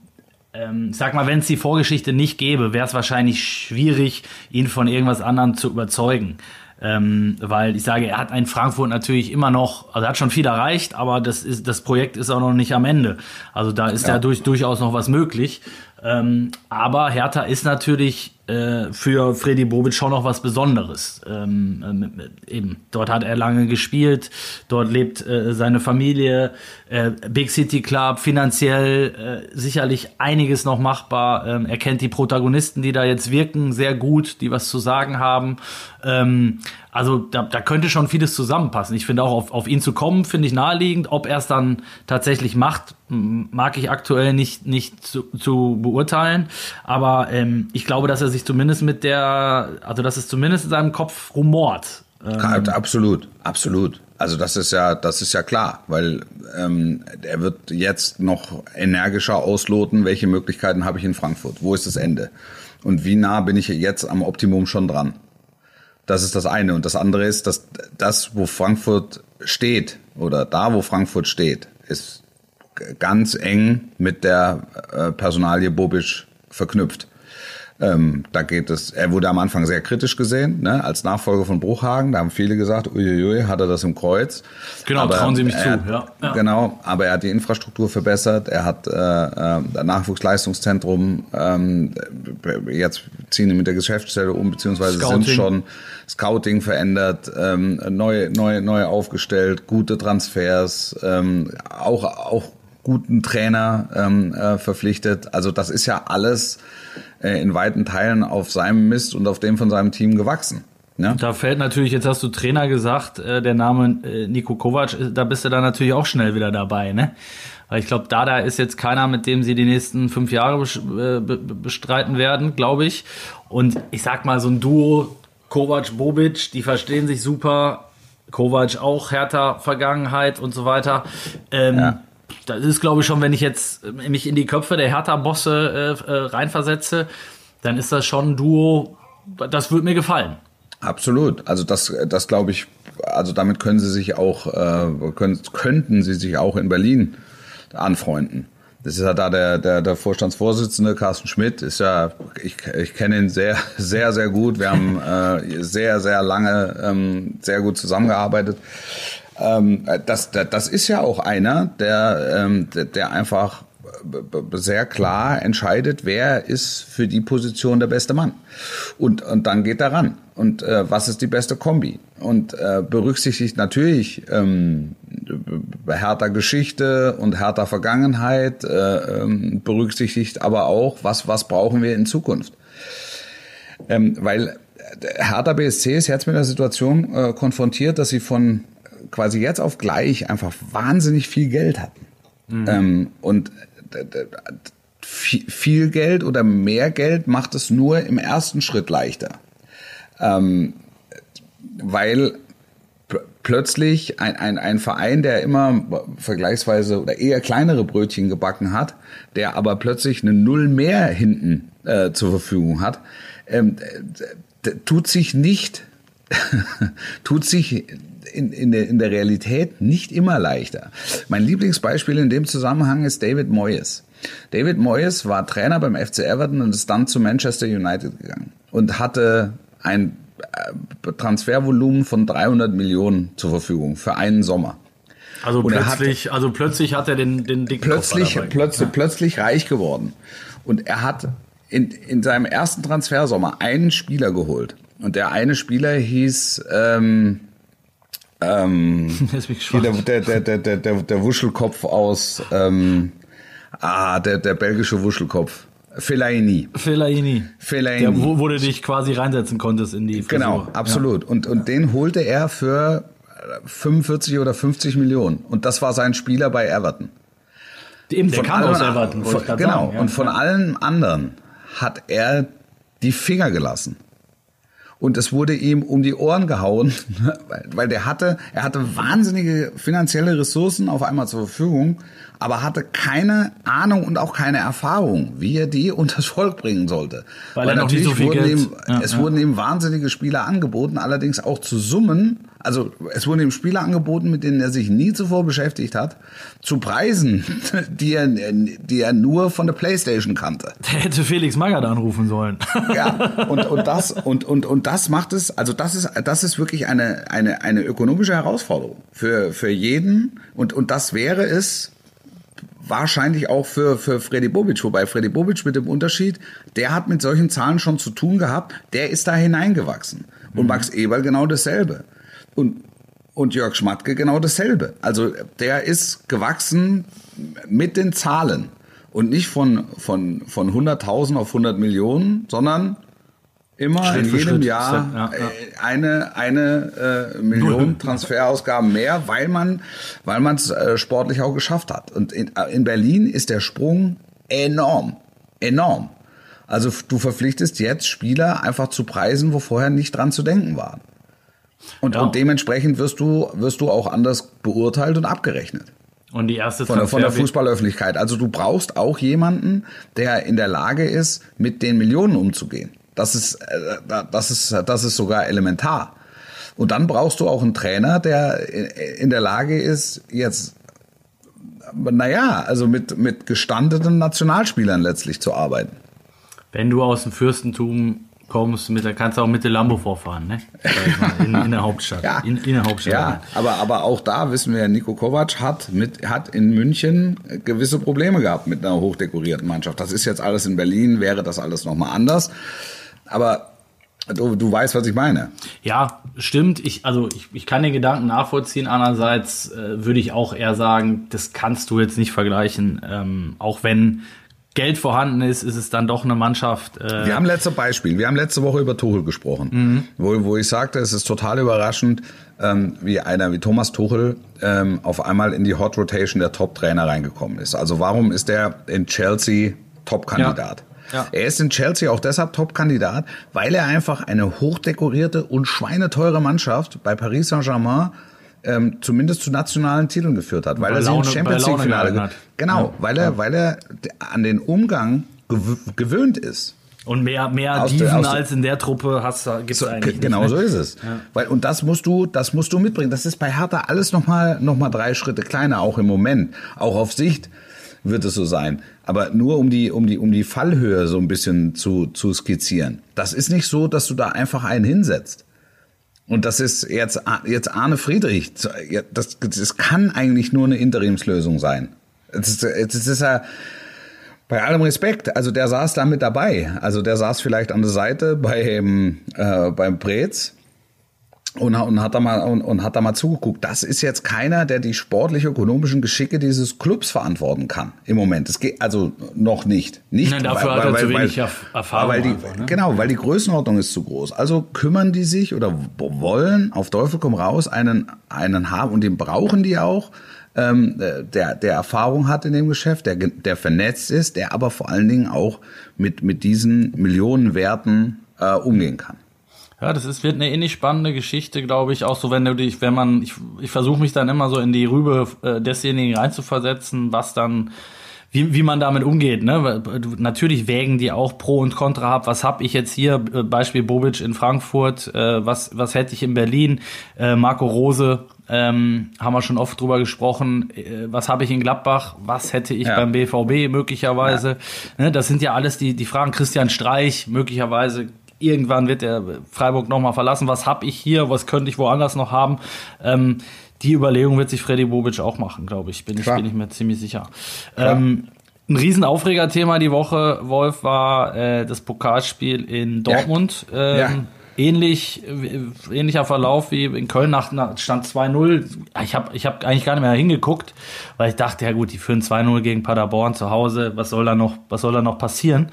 ähm, sag mal, wenn es die Vorgeschichte nicht gäbe, wäre es wahrscheinlich schwierig, ihn von irgendwas anderem zu überzeugen. Ähm, weil ich sage, er hat in Frankfurt natürlich immer noch, also er hat schon viel erreicht, aber das ist, das Projekt ist auch noch nicht am Ende. Also da ist ja, durch, durchaus noch was möglich. Ähm, aber Hertha ist natürlich äh, für Freddy Bobic schon noch was Besonderes. Ähm, ähm, eben, dort hat er lange gespielt, dort lebt äh, seine Familie, äh, Big City Club, finanziell äh, sicherlich einiges noch machbar. Ähm, er kennt die Protagonisten, die da jetzt wirken, sehr gut, die was zu sagen haben. Ähm, also da, da könnte schon vieles zusammenpassen. Ich finde auch, auf, auf ihn zu kommen, finde ich naheliegend. Ob er es dann tatsächlich macht, mag ich aktuell nicht, nicht zu, zu beurteilen. Aber ähm, ich glaube, dass er sich zumindest mit der, also dass es zumindest in seinem Kopf rumort. Ähm, Absolut, absolut. Also das ist ja, das ist ja klar, weil ähm, er wird jetzt noch energischer ausloten, welche Möglichkeiten habe ich in Frankfurt, wo ist das Ende und wie nah bin ich jetzt am Optimum schon dran. Das ist das eine und das andere ist, dass das, wo Frankfurt steht oder da, wo Frankfurt steht, ist ganz eng mit der äh, Personalie Bobic verknüpft. Ähm, da geht es, er wurde am Anfang sehr kritisch gesehen, ne, als Nachfolger von Bruchhagen. Da haben viele gesagt, uiuiui, hat er das im Kreuz. Genau, aber trauen Sie mich zu, hat, ja, ja. Genau, aber er hat die Infrastruktur verbessert, er hat äh, äh, Nachwuchsleistungszentrum, ähm, jetzt ziehen die mit der Geschäftsstelle um, beziehungsweise Scouting. sind schon Scouting verändert, ähm, neu, neu, neu aufgestellt, gute Transfers, ähm, auch, auch guten Trainer ähm, äh, verpflichtet. Also das ist ja alles äh, in weiten Teilen auf seinem Mist und auf dem von seinem Team gewachsen. Ne? Da fällt natürlich, jetzt hast du Trainer gesagt, äh, der Name äh, Nico Kovac, äh, da bist du dann natürlich auch schnell wieder dabei, ne? Weil ich glaube, da da ist jetzt keiner, mit dem sie die nächsten fünf Jahre äh, be- be- bestreiten werden, glaube ich. Und ich sag mal, so ein Duo Kovac-Bobic, die verstehen sich super. Kovac auch härter Vergangenheit und so weiter. Ähm, Ja. Das ist, glaube ich, schon, wenn ich jetzt äh, mich in die Köpfe der Hertha-Bosse äh, äh, reinversetze, dann ist das schon ein Duo, das würde mir gefallen. Absolut. Also das, das glaube ich, also damit können sie sich auch, äh, können, könnten sie sich auch in Berlin anfreunden. Das ist ja da der, der, der Vorstandsvorsitzende, Carsten Schmidt, ist ja, ich, ich kenne ihn sehr, sehr, sehr gut. Wir haben äh, sehr, sehr lange ähm, sehr gut zusammengearbeitet. Ähm, das, das, ist ja auch einer, der, ähm, der, einfach b- sehr klar entscheidet, wer ist für die Position der beste Mann. Und, und dann geht er ran. Und äh, was ist die beste Kombi? Und äh, berücksichtigt natürlich ähm, härter Geschichte und härter Vergangenheit, äh, ähm, berücksichtigt aber auch, was, was brauchen wir in Zukunft. Ähm, weil äh, Hertha BSC ist jetzt mit der Situation äh, konfrontiert, dass sie von quasi jetzt auf gleich einfach wahnsinnig viel Geld hatten. Ähm, und d- viel Geld oder mehr Geld macht es nur im ersten Schritt leichter. Ähm, weil pl- plötzlich ein, ein, ein Verein, der immer vergleichsweise oder eher kleinere Brötchen gebacken hat, der aber plötzlich eine Null mehr hinten äh, zur Verfügung hat, ähm, tut sich nicht, tut sich in, in, der, in der Realität nicht immer leichter. Mein Lieblingsbeispiel in dem Zusammenhang ist David Moyes. David Moyes war Trainer beim FC Everton und ist dann zu Manchester United gegangen und hatte ein äh, Transfervolumen von 300 Millionen zur Verfügung für einen Sommer. Also Und er hat- plötzlich, also plötzlich hat er den, den dicken Plötzlich, plötzlich, plötzlich reich geworden. Und er hat in, in seinem ersten Transfersommer einen Spieler geholt. Und der eine Spieler hieß ähm, ähm, hier der, der, der, der, der, der Wuschelkopf aus ähm, ah, der, der belgische Wuschelkopf. Fellaini. Fellaini. Fellaini. Der, wo, wo du dich quasi reinsetzen konntest in die Frisur. Genau, absolut. Und, und den holte er für 45 oder 50 Millionen. Und das war sein Spieler bei Everton. Ja. Eben, der kam allen- aus Everton, von, Genau. Ja. Und von allen anderen hat er die Finger gelassen. Und es wurde ihm um die Ohren gehauen, weil, weil der hatte, er hatte wahnsinnige finanzielle Ressourcen auf einmal zur Verfügung, aber hatte keine Ahnung und auch keine Erfahrung, wie er die unters Volk bringen sollte. Weil er noch nicht so viel wurden Geld- ihm, Ja, es ja. wurden ihm wahnsinnige Spieler angeboten, allerdings auch zu Summen, also es wurden ihm Spieler angeboten, mit denen er sich nie zuvor beschäftigt hat, zu Preisen, die er, die er nur von der Playstation kannte. Der hätte Felix Magath anrufen sollen. Ja, und, und das und, und, und das macht es, also das ist das ist wirklich eine eine eine ökonomische Herausforderung für für jeden. Und und das wäre es wahrscheinlich auch für für Freddy Bobic, wobei Freddy Bobic mit dem Unterschied, der hat mit solchen Zahlen schon zu tun gehabt, der ist da hineingewachsen. Und Max Eberl genau dasselbe und und Jörg Schmatke genau dasselbe. Also der ist gewachsen mit den Zahlen und nicht von, von, von 100.000 auf 100 Millionen, sondern immer Schritt in jedem Schritt. Jahr Ja, ja. äh, eine, eine äh, Million Transferausgaben mehr, weil man weil man es äh, sportlich auch geschafft hat. Und in, äh, in Berlin ist der Sprung enorm. Enorm. Also du verpflichtest jetzt Spieler einfach zu Preisen, wo vorher nicht dran zu denken war. Und, Ja. und dementsprechend wirst du, wirst du auch anders beurteilt und abgerechnet Und die erste von der, von der Fußballöffentlichkeit. Also du brauchst auch jemanden, der in der Lage ist, mit den Millionen umzugehen. Das ist, äh, das ist, das ist sogar elementar. Und dann brauchst du auch einen Trainer, der in der Lage ist, jetzt, naja, also mit, mit gestandenen Nationalspielern letztlich zu arbeiten. Wenn du aus dem Fürstentum kommst, mit, kannst du auch mit der Lambo vorfahren, ne? In, in der Hauptstadt. Ja. In, in der Hauptstadt. Ja, aber, aber auch da wissen wir, Nico Kovac hat, mit, hat in München gewisse Probleme gehabt mit einer hochdekorierten Mannschaft. Das ist jetzt alles in Berlin, wäre das alles nochmal anders. Aber du, du weißt, was ich meine. Ja, stimmt. Ich, also ich, ich kann den Gedanken nachvollziehen. Andererseits äh, würde ich auch eher sagen, das kannst du jetzt nicht vergleichen. Ähm, auch wenn Geld vorhanden ist, ist es dann doch eine Mannschaft. Äh, Wir haben letzte Beispiel. Wir haben letzte Woche über Tuchel gesprochen, wo, wo ich sagte, es ist total überraschend, ähm, wie einer wie Thomas Tuchel ähm, auf einmal in die Hot Rotation der Top-Trainer reingekommen ist. Also warum ist er in Chelsea Top-Kandidat? Ja. Er ist in Chelsea auch deshalb Top-Kandidat, weil er einfach eine hochdekorierte und schweineteure Mannschaft bei Paris Saint-Germain ähm, zumindest zu nationalen Titeln geführt hat, weil Bei er sie Laune- im Champions League Finale hat. Genau, Ja. weil er weil er an den Umgang gew gewöhnt ist. und mehr, mehr Aus der- als in der Truppe hast du gibt's So, eigentlich genau nicht, so ne? ist es. Weil, und das musst du, das musst du mitbringen. Das ist bei Hertha alles nochmal noch mal drei Schritte kleiner, auch im Moment. Auch auf Sicht wird es so sein. Aber nur um die, um die, um die Fallhöhe so ein bisschen zu, zu skizzieren. Das ist nicht so, dass du da einfach einen hinsetzt. Und das ist jetzt, jetzt Arne Friedrich. Das, das kann eigentlich nur eine Interimslösung sein. Es ist, es ist ja, bei allem Respekt, also der saß da mit dabei. Also der saß vielleicht an der Seite beim, äh, beim Prez und, und, hat da mal, und, und hat da mal zugeguckt. Das ist jetzt keiner, der die sportlich-ökonomischen Geschicke dieses Clubs verantworten kann im Moment. Es geht also noch nicht. nicht Nein, dafür hat er zu wenig Erf- Erfahrung Weil die, einfach, ne? Genau, weil die Größenordnung ist zu groß. Also kümmern die sich oder wollen auf Teufel komm raus einen, einen haben und den brauchen die auch ähm, äh, der, der Erfahrung hat in dem Geschäft, der, der vernetzt ist, der aber vor allen Dingen auch mit, mit diesen Millionenwerten äh, umgehen kann. Ja, das ist, wird eine ähnlich spannende Geschichte, glaube ich. Auch so, wenn du dich, wenn man, ich, ich versuche mich dann immer so in die Rübe äh, desjenigen reinzuversetzen, was dann, wie, wie man damit umgeht. Ne? Natürlich wägen die auch Pro und Contra ab. Was habe ich jetzt hier? Äh, Beispiel Bobic in Frankfurt. Äh, was, was hätte ich in Berlin? Äh, Marco Rose. Ähm, haben wir schon oft drüber gesprochen. Äh, was habe ich in Gladbach? Was hätte ich Ja. beim BVB möglicherweise? Ne, das sind ja alles die, die Fragen. Christian Streich möglicherweise irgendwann wird er Freiburg nochmal verlassen. Was habe ich hier? Was könnte ich woanders noch haben? Ähm, die Überlegung wird sich Freddy Bobic auch machen, glaube ich. Bin ich, bin ich mir ziemlich sicher. Ähm, ein Riesenaufregerthema die Woche, Wolf, war äh, das Pokalspiel in Dortmund. Ähm, Ja. Ähnlich, äh, ähnlicher Verlauf wie in Köln nach, nach Stand 2-0. Ich habe ich hab eigentlich gar nicht mehr hingeguckt, weil ich dachte, ja gut, die führen 2-0 gegen Paderborn zu Hause. Was soll da noch, was soll da noch passieren?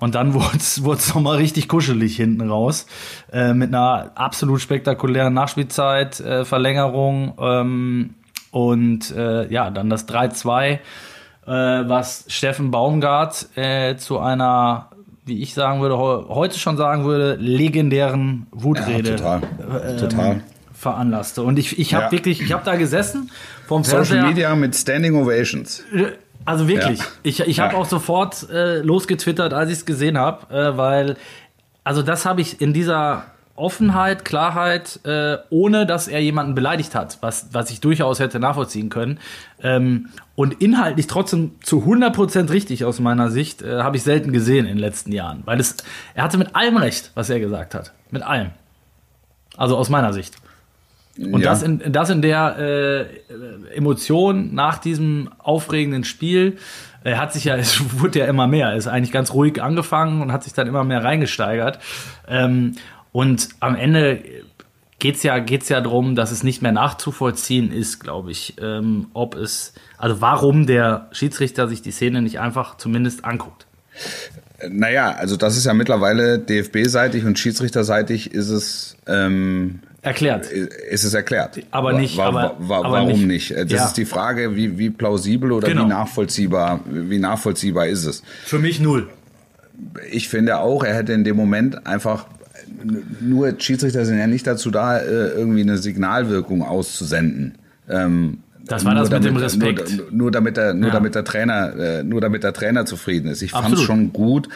Und dann wurde es nochmal richtig kuschelig hinten raus. Äh, mit einer absolut spektakulären Nachspielzeit, äh, Verlängerung ähm, und äh, ja, dann das 3-2, äh, was Steffen Baumgart äh, zu einer, wie ich sagen würde, heu- heute schon sagen würde, legendären Wutrede Ja, total. ähm, Total. veranlasste. Und ich, ich habe Ja. wirklich, ich habe da gesessen vom Social Fernseher. Media mit Standing Ovations. Also wirklich. Ja. Ich, ich habe auch sofort äh, losgetwittert, als ich es gesehen habe, äh, weil, also das habe ich in dieser Offenheit, Klarheit, äh, ohne dass er jemanden beleidigt hat, was, was ich durchaus hätte nachvollziehen können. Ähm, und inhaltlich trotzdem zu 100% richtig aus meiner Sicht, äh, habe ich selten gesehen in den letzten Jahren. Weil es, er hatte mit allem recht, was er gesagt hat. Mit allem. Also aus meiner Sicht. Und Ja. das, in, das in der äh, Emotion nach diesem aufregenden Spiel er hat sich ja, es wurde ja immer mehr, er ist eigentlich ganz ruhig angefangen und hat sich dann immer mehr reingesteigert. Ähm, und am Ende geht's ja, geht's ja darum, dass es nicht mehr nachzuvollziehen ist, glaube ich, ähm, ob es, also warum der Schiedsrichter sich die Szene nicht einfach zumindest anguckt. Naja, also das ist ja mittlerweile DFB-seitig und Schiedsrichterseitig ist es, ähm, Erklärt. ist es erklärt. Aber nicht- Wa- wa- aber- wa- aber warum nicht. nicht? Das Ja. ist die Frage, wie, wie plausibel oder Genau. wie nachvollziehbar, wie nachvollziehbar ist es? Für mich null. Ich finde auch, er hätte in dem Moment einfach nur Schiedsrichter sind ja nicht dazu da, äh, irgendwie eine Signalwirkung auszusenden. Ähm, Das war nur das mit dem damit- Respekt. Nur, nur damit der, nur Ja. damit der Trainer, äh, nur damit der Trainer zufrieden ist. Ich fand es schon gut,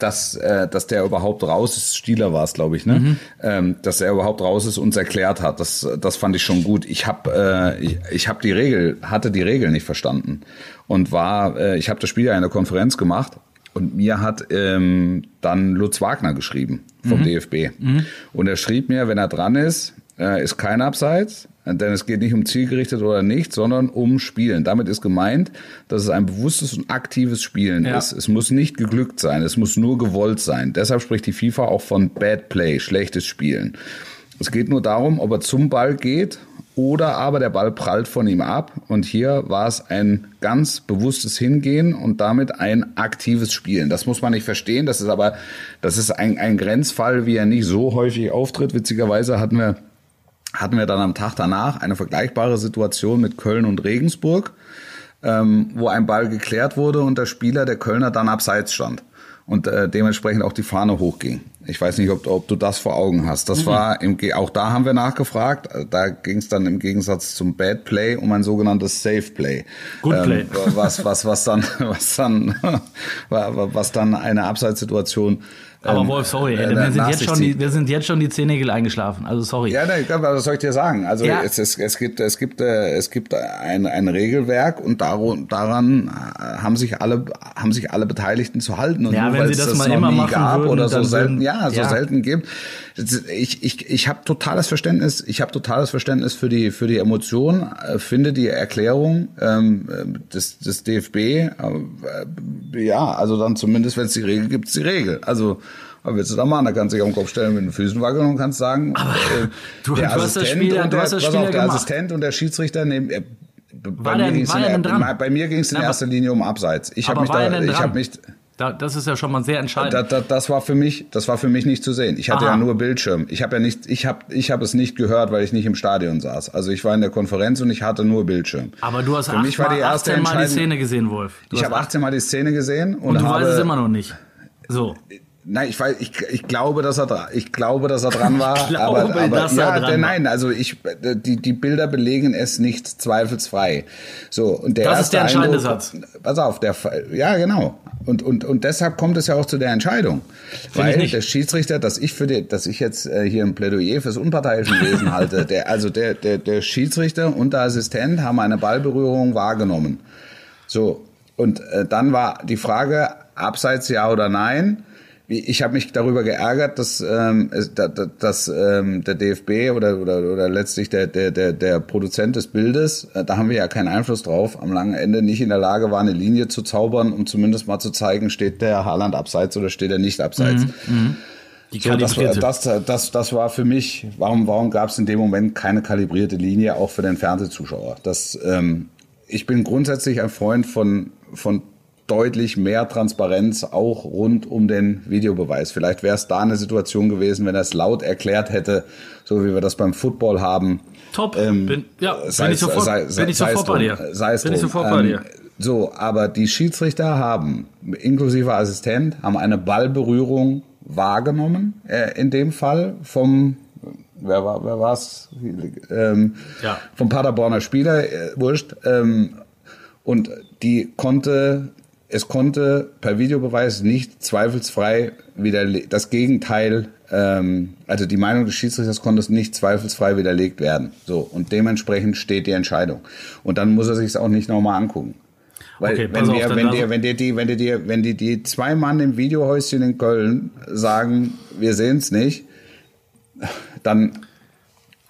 dass, äh, dass der überhaupt raus ist. Stieler war es, glaube ich, ne? Mhm. Ähm, dass er überhaupt raus ist, uns erklärt hat. Das, das fand ich schon gut. Ich habe, äh, ich, ich habe die Regel, hatte die Regel nicht verstanden und war, äh, ich habe das Spiel ja in der Konferenz gemacht Und mir hat ähm, dann Lutz Wagner geschrieben vom Mhm. DFB. Und er schrieb mir, wenn er dran ist, äh, ist kein Abseits, denn es geht nicht um zielgerichtet oder nicht, sondern um Spielen. Damit ist gemeint, dass es ein bewusstes und aktives Spielen Ja. ist. Es muss nicht geglückt sein, es muss nur gewollt sein. Deshalb spricht die FIFA auch von Bad Play, schlechtes Spielen. Es geht nur darum, ob er zum Ball geht oder aber der Ball prallt von ihm ab. Und hier war es ein ganz bewusstes Hingehen und damit ein aktives Spielen. Das muss man nicht verstehen. Das ist aber, das ist ein, ein Grenzfall, wie er nicht so häufig auftritt. Witzigerweise hatten wir, hatten wir dann am Tag danach eine vergleichbare Situation mit Köln und Regensburg, ähm, wo ein Ball geklärt wurde und der Spieler der Kölner dann abseits stand und äh, dementsprechend auch die Fahne hochging. Ich weiß nicht, ob, ob du das vor Augen hast. Das war im, auch da haben wir nachgefragt. Da ging es dann im Gegensatz zum Bad Play um ein sogenanntes Safe Play. Good Play. Ähm, was, was, was dann, was dann, was dann eine Abseitssituation. Aber ähm, Wolf, sorry, ey, äh, wir, sind jetzt schon die, wir sind jetzt schon die Zehennägel eingeschlafen. Also sorry. Ja, ne, was soll ich dir sagen? Also Ja. es, es, es gibt es gibt äh, es gibt ein, ein Regelwerk und daran, daran äh, haben sich alle haben sich alle Beteiligten zu halten und Ja, nur wenn sie das das mal immer machen gab würden, oder so selten ja so ja. selten gibt. Ich ich ich habe totales Verständnis ich habe totales Verständnis für die für die Emotionen äh, finde die Erklärung ähm, äh, des des DFB äh, äh, ja also dann zumindest wenn es die Regel gibt, ist die Regel also was willst du da machen? Da kannst du dich auf den Kopf stellen mit den Füßen wackeln und kannst sagen, äh, du- der du Assistent Spiel ja- und du der, auf, der gemacht. Assistent und der Schiedsrichter nehmen. Äh, bei, War mir ging's war denn dran? bei mir ging es in erster Linie um Abseits. Ich habe Aber mich da, denn ich habe mich, Da, das ist ja schon mal sehr entscheidend. da, da, das war für mich, das war für mich nicht zu sehen. Ich hatte Aha. ja nur Bildschirm. Ich habe ja nicht, ich habe, ich habe es nicht gehört, weil ich nicht im Stadion saß. Also ich war in der Konferenz und ich hatte nur Bildschirm. aber du hast für mich war die erste 18 Mal die Szene gesehen, Wolf. Du Ich habe 18 Mal die Szene gesehen und, und du habe, weißt es immer noch nicht. So. Nein, ich weiß, ich, ich glaube, dass er dran, ich glaube, dass er dran war. Ich glaube, aber, aber dass er ja, dran der, war. nein, also ich, die, die Bilder belegen es nicht zweifelsfrei. So und der Das ist erste der entscheidende Eindruck, Satz. Pass auf, der, ja genau. Und, und, und deshalb kommt es ja auch zu der Entscheidung, ich weil der Schiedsrichter, dass ich für die, dass ich jetzt äh, hier ein Plädoyer fürs unparteiische Wesen halte, der, also der, der, der Schiedsrichter und der Assistent haben eine Ballberührung wahrgenommen. So, und äh, dann war die Frage, abseits ja oder nein. Ich habe mich darüber geärgert, dass, ähm, dass ähm, der DFB oder, oder, oder letztlich der, der, der, der Produzent des Bildes, äh, da haben wir ja keinen Einfluss drauf, am langen Ende nicht in der Lage war, eine Linie zu zaubern, um zumindest mal zu zeigen, steht der Haaland abseits oder steht er nicht abseits. Die So, das, das, das, das war für mich, warum, warum gab es in dem Moment keine kalibrierte Linie, auch für den Fernsehzuschauer? Das, ähm, ich bin grundsätzlich ein Freund von, von deutlich mehr Transparenz, auch rund um den Videobeweis. Vielleicht wäre es da eine Situation gewesen, wenn er es laut erklärt hätte, so wie wir das beim Football haben. Top. Ähm, bin, ja, sei bin ich sofort, sei- bin ich sei sofort bei dir. drum, Sei es bin ich drum. sofort bei Ähm, dir. So, aber die Schiedsrichter haben, inklusive Assistent, haben eine Ballberührung wahrgenommen, äh, in dem Fall vom, wer war, wer war's? Ähm, Ja. Vom Paderborner Spieler, äh, wurscht. Ähm, und die konnte, es konnte per Videobeweis nicht zweifelsfrei widerle das Gegenteil, ähm, also die Meinung des Schiedsrichters konnte es nicht zweifelsfrei widerlegt werden. So, und dementsprechend steht die Entscheidung. Und dann muss er sich es auch nicht nochmal angucken. Weil Okay, wenn, auf, dir, dann wenn, dir, wenn dir die, wenn dir die, wenn die, die zwei Mann im Videohäuschen in Köln sagen, wir sehen es nicht, dann,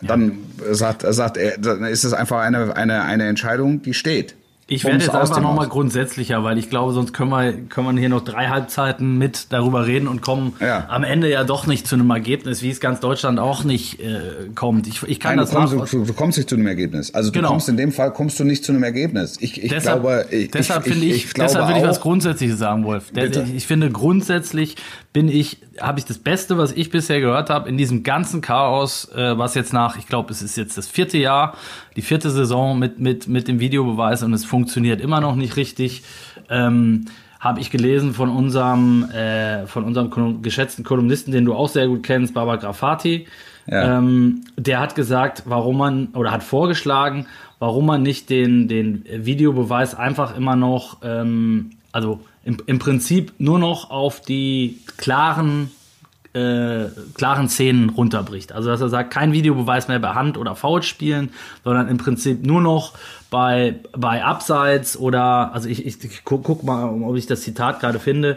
dann sagt, sagt er, dann ist es einfach eine, eine, eine Entscheidung, die steht. Ich werde jetzt einfach nochmal grundsätzlicher, weil ich glaube, sonst können wir, können wir hier noch drei Halbzeiten mit darüber reden und kommen Ja. am Ende ja doch nicht zu einem Ergebnis, wie es ganz Deutschland auch nicht äh, kommt. Ich, ich kann Nein, das du, kommst, du, du kommst nicht zu einem Ergebnis. Also du Genau. kommst in dem Fall kommst du nicht zu einem Ergebnis. Ich, ich deshalb, glaube, ich, deshalb ich, finde ich, ich, glaube deshalb will ich was Grundsätzliches sagen, Wolf. Bitte. ich finde grundsätzlich bin ich, habe ich das Beste, was ich bisher gehört habe, in diesem ganzen Chaos, äh, was jetzt nach, ich glaube, es ist jetzt das vierte Jahr, die vierte Saison mit mit mit dem Videobeweis und es funktioniert immer noch nicht richtig. Ähm, habe ich gelesen von unserem äh, von unserem kolum- geschätzten Kolumnisten, den du auch sehr gut kennst, Baba Grafati. Ja. Ähm, der hat gesagt, warum man oder hat vorgeschlagen, warum man nicht den, den Videobeweis einfach immer noch, ähm, also im, im Prinzip nur noch auf die klaren, äh, klaren Szenen runterbricht. Also dass er sagt, kein Videobeweis mehr bei Hand oder Foul spielen, sondern im Prinzip nur noch bei, bei Abseits oder, also ich, ich, ich guck, guck mal, ob ich das Zitat gerade finde.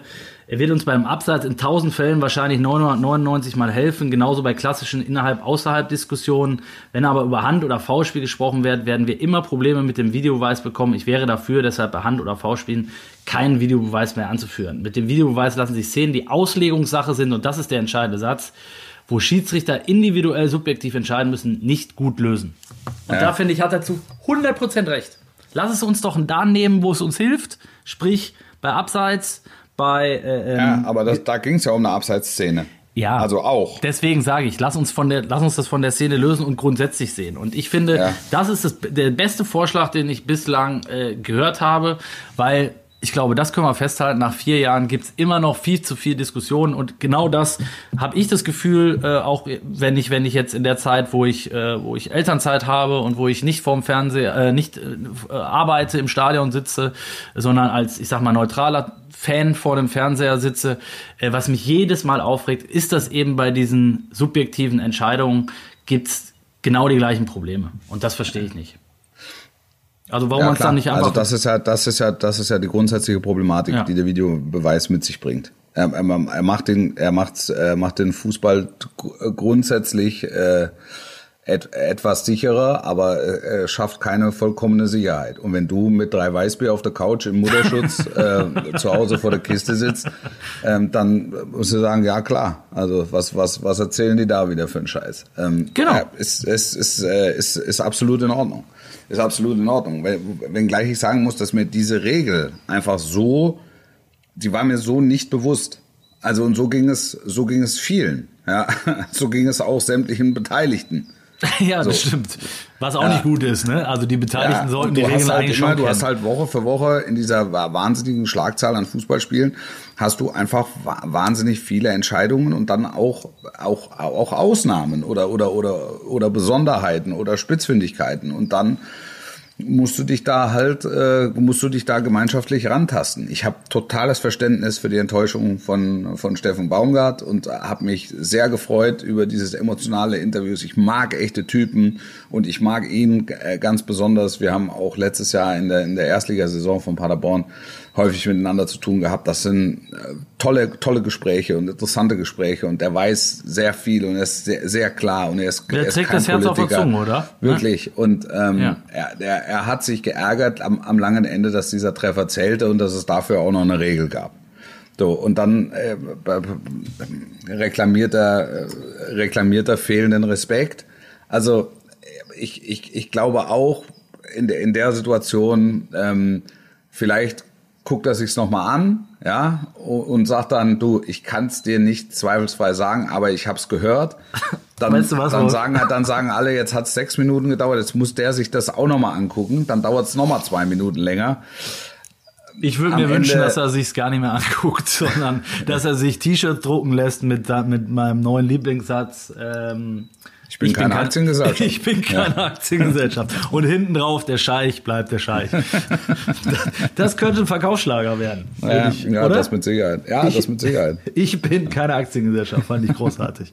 Er wird uns beim Abseits in 1000 Fällen wahrscheinlich 999 Mal helfen, genauso bei klassischen Innerhalb-Außerhalb-Diskussionen. Wenn aber über Hand- oder Foulspiel gesprochen wird, werden wir immer Probleme mit dem Videobeweis bekommen. Ich wäre dafür, deshalb bei Hand- oder Foulspielen keinen Videobeweis mehr anzuführen. Mit dem Videobeweis lassen sich Szenen, die Auslegungssache sind, und das ist der entscheidende Satz, wo Schiedsrichter individuell subjektiv entscheiden müssen, nicht gut lösen. Und Ja. da finde ich, hat er zu 100% recht. Lass es uns doch da nehmen, wo es uns hilft. Sprich, bei Abseits, bei. Äh, ähm, Ja, aber das, da ging es ja um eine Abseitsszene. Ja. Also auch. Deswegen sage ich, lass uns, von der, lass uns das von der Szene lösen und grundsätzlich sehen. Und ich finde, Ja. das ist das, der beste Vorschlag, den ich bislang äh, gehört habe, weil ich glaube, das können wir festhalten. Nach vier Jahren gibt's immer noch viel zu viel Diskussionen und genau das habe ich das Gefühl, äh, auch wenn ich, wenn ich jetzt in der Zeit, wo ich, äh, wo ich Elternzeit habe und wo ich nicht vorm Fernseher, äh, nicht äh, arbeite, im Stadion sitze, sondern als, ich sag mal, neutraler Fan vor dem Fernseher sitze, äh, was mich jedes Mal aufregt, ist, dass eben bei diesen subjektiven Entscheidungen gibt's genau die gleichen Probleme. Und das verstehe ich nicht. Also warum Ja, man es dann nicht einfach. also das ist ja, das ist ja, das ist ja die grundsätzliche Problematik, Ja. die der Videobeweis mit sich bringt. Er, er, er macht den, er macht, er macht den Fußball gr- grundsätzlich äh, et, etwas sicherer, aber äh, er schafft keine vollkommene Sicherheit. Und wenn du mit drei Weißbier auf der Couch im Mutterschutz äh, zu Hause vor der Kiste sitzt, ähm, dann musst du sagen, ja klar. Also was, was, was erzählen die da wieder für einen Scheiß? Ähm, Genau. Ja, ist, ist, ist, äh, ist, ist absolut in Ordnung. Ist absolut in Ordnung. Wenn- Wenngleich ich sagen muss, dass mir diese Regel einfach so, die war mir so nicht bewusst. Also und so ging es, so ging es vielen. Ja, so ging es auch sämtlichen Beteiligten. ja, so. das stimmt. Was auch nicht gut ist, ne? Also die Beteiligten Ja, sollten die Regeln halt eigentlich immer, schon Du hast halt Woche für Woche in dieser wa- wahnsinnigen Schlagzahl an Fußballspielen hast du einfach wa- wahnsinnig viele Entscheidungen und dann auch auch auch Ausnahmen oder oder oder oder Besonderheiten oder Spitzfindigkeiten und dann musst du dich da halt, äh, musst du dich da gemeinschaftlich rantasten. Ich habe totales Verständnis für die Enttäuschung von, von Steffen Baumgart und habe mich sehr gefreut über dieses emotionale Interviews. Ich mag echte Typen und ich mag ihn äh, ganz besonders. Wir haben auch letztes Jahr in der, in der Erstligasaison von Paderborn häufig miteinander zu tun gehabt. Das sind äh, tolle, tolle Gespräche und interessante Gespräche und er weiß sehr viel und er ist sehr, sehr klar und er ist, Der er ist trägt kein das Herz auf der Politiker. Zunge, oder? Wirklich. Und ähm, Ja. er, er, er hat sich geärgert am, am langen Ende, dass dieser Treffer zählte und dass es dafür auch noch eine Regel gab. So, und dann äh, reklamiert er, äh, reklamiert er fehlenden Respekt. Also ich, ich, ich glaube auch in der, in der Situation, ähm, vielleicht guckt er sich's noch mal an, ja, und, sagt dann, du, ich kann's dir nicht zweifelsfrei sagen, aber ich hab's gehört. Dann, Weißt du was, dann sagen dann sagen alle, jetzt hat's sechs Minuten gedauert, jetzt muss der sich das auch noch mal angucken, dann dauert's noch mal zwei Minuten länger. Ich würde mir wünschen, Ende- dass er sich's gar nicht mehr anguckt, sondern dass er sich T-Shirts drucken lässt mit, mit meinem neuen Lieblingssatz. Ähm, Ich bin keine Aktiengesellschaft. Ich bin keine Aktiengesellschaft. Und hinten drauf, der Scheich bleibt der Scheich. das könnte ein Verkaufsschlager werden. Ja, ich, ja das mit Sicherheit. Ja, das mit Sicherheit. Ich bin keine Aktiengesellschaft, fand ich großartig.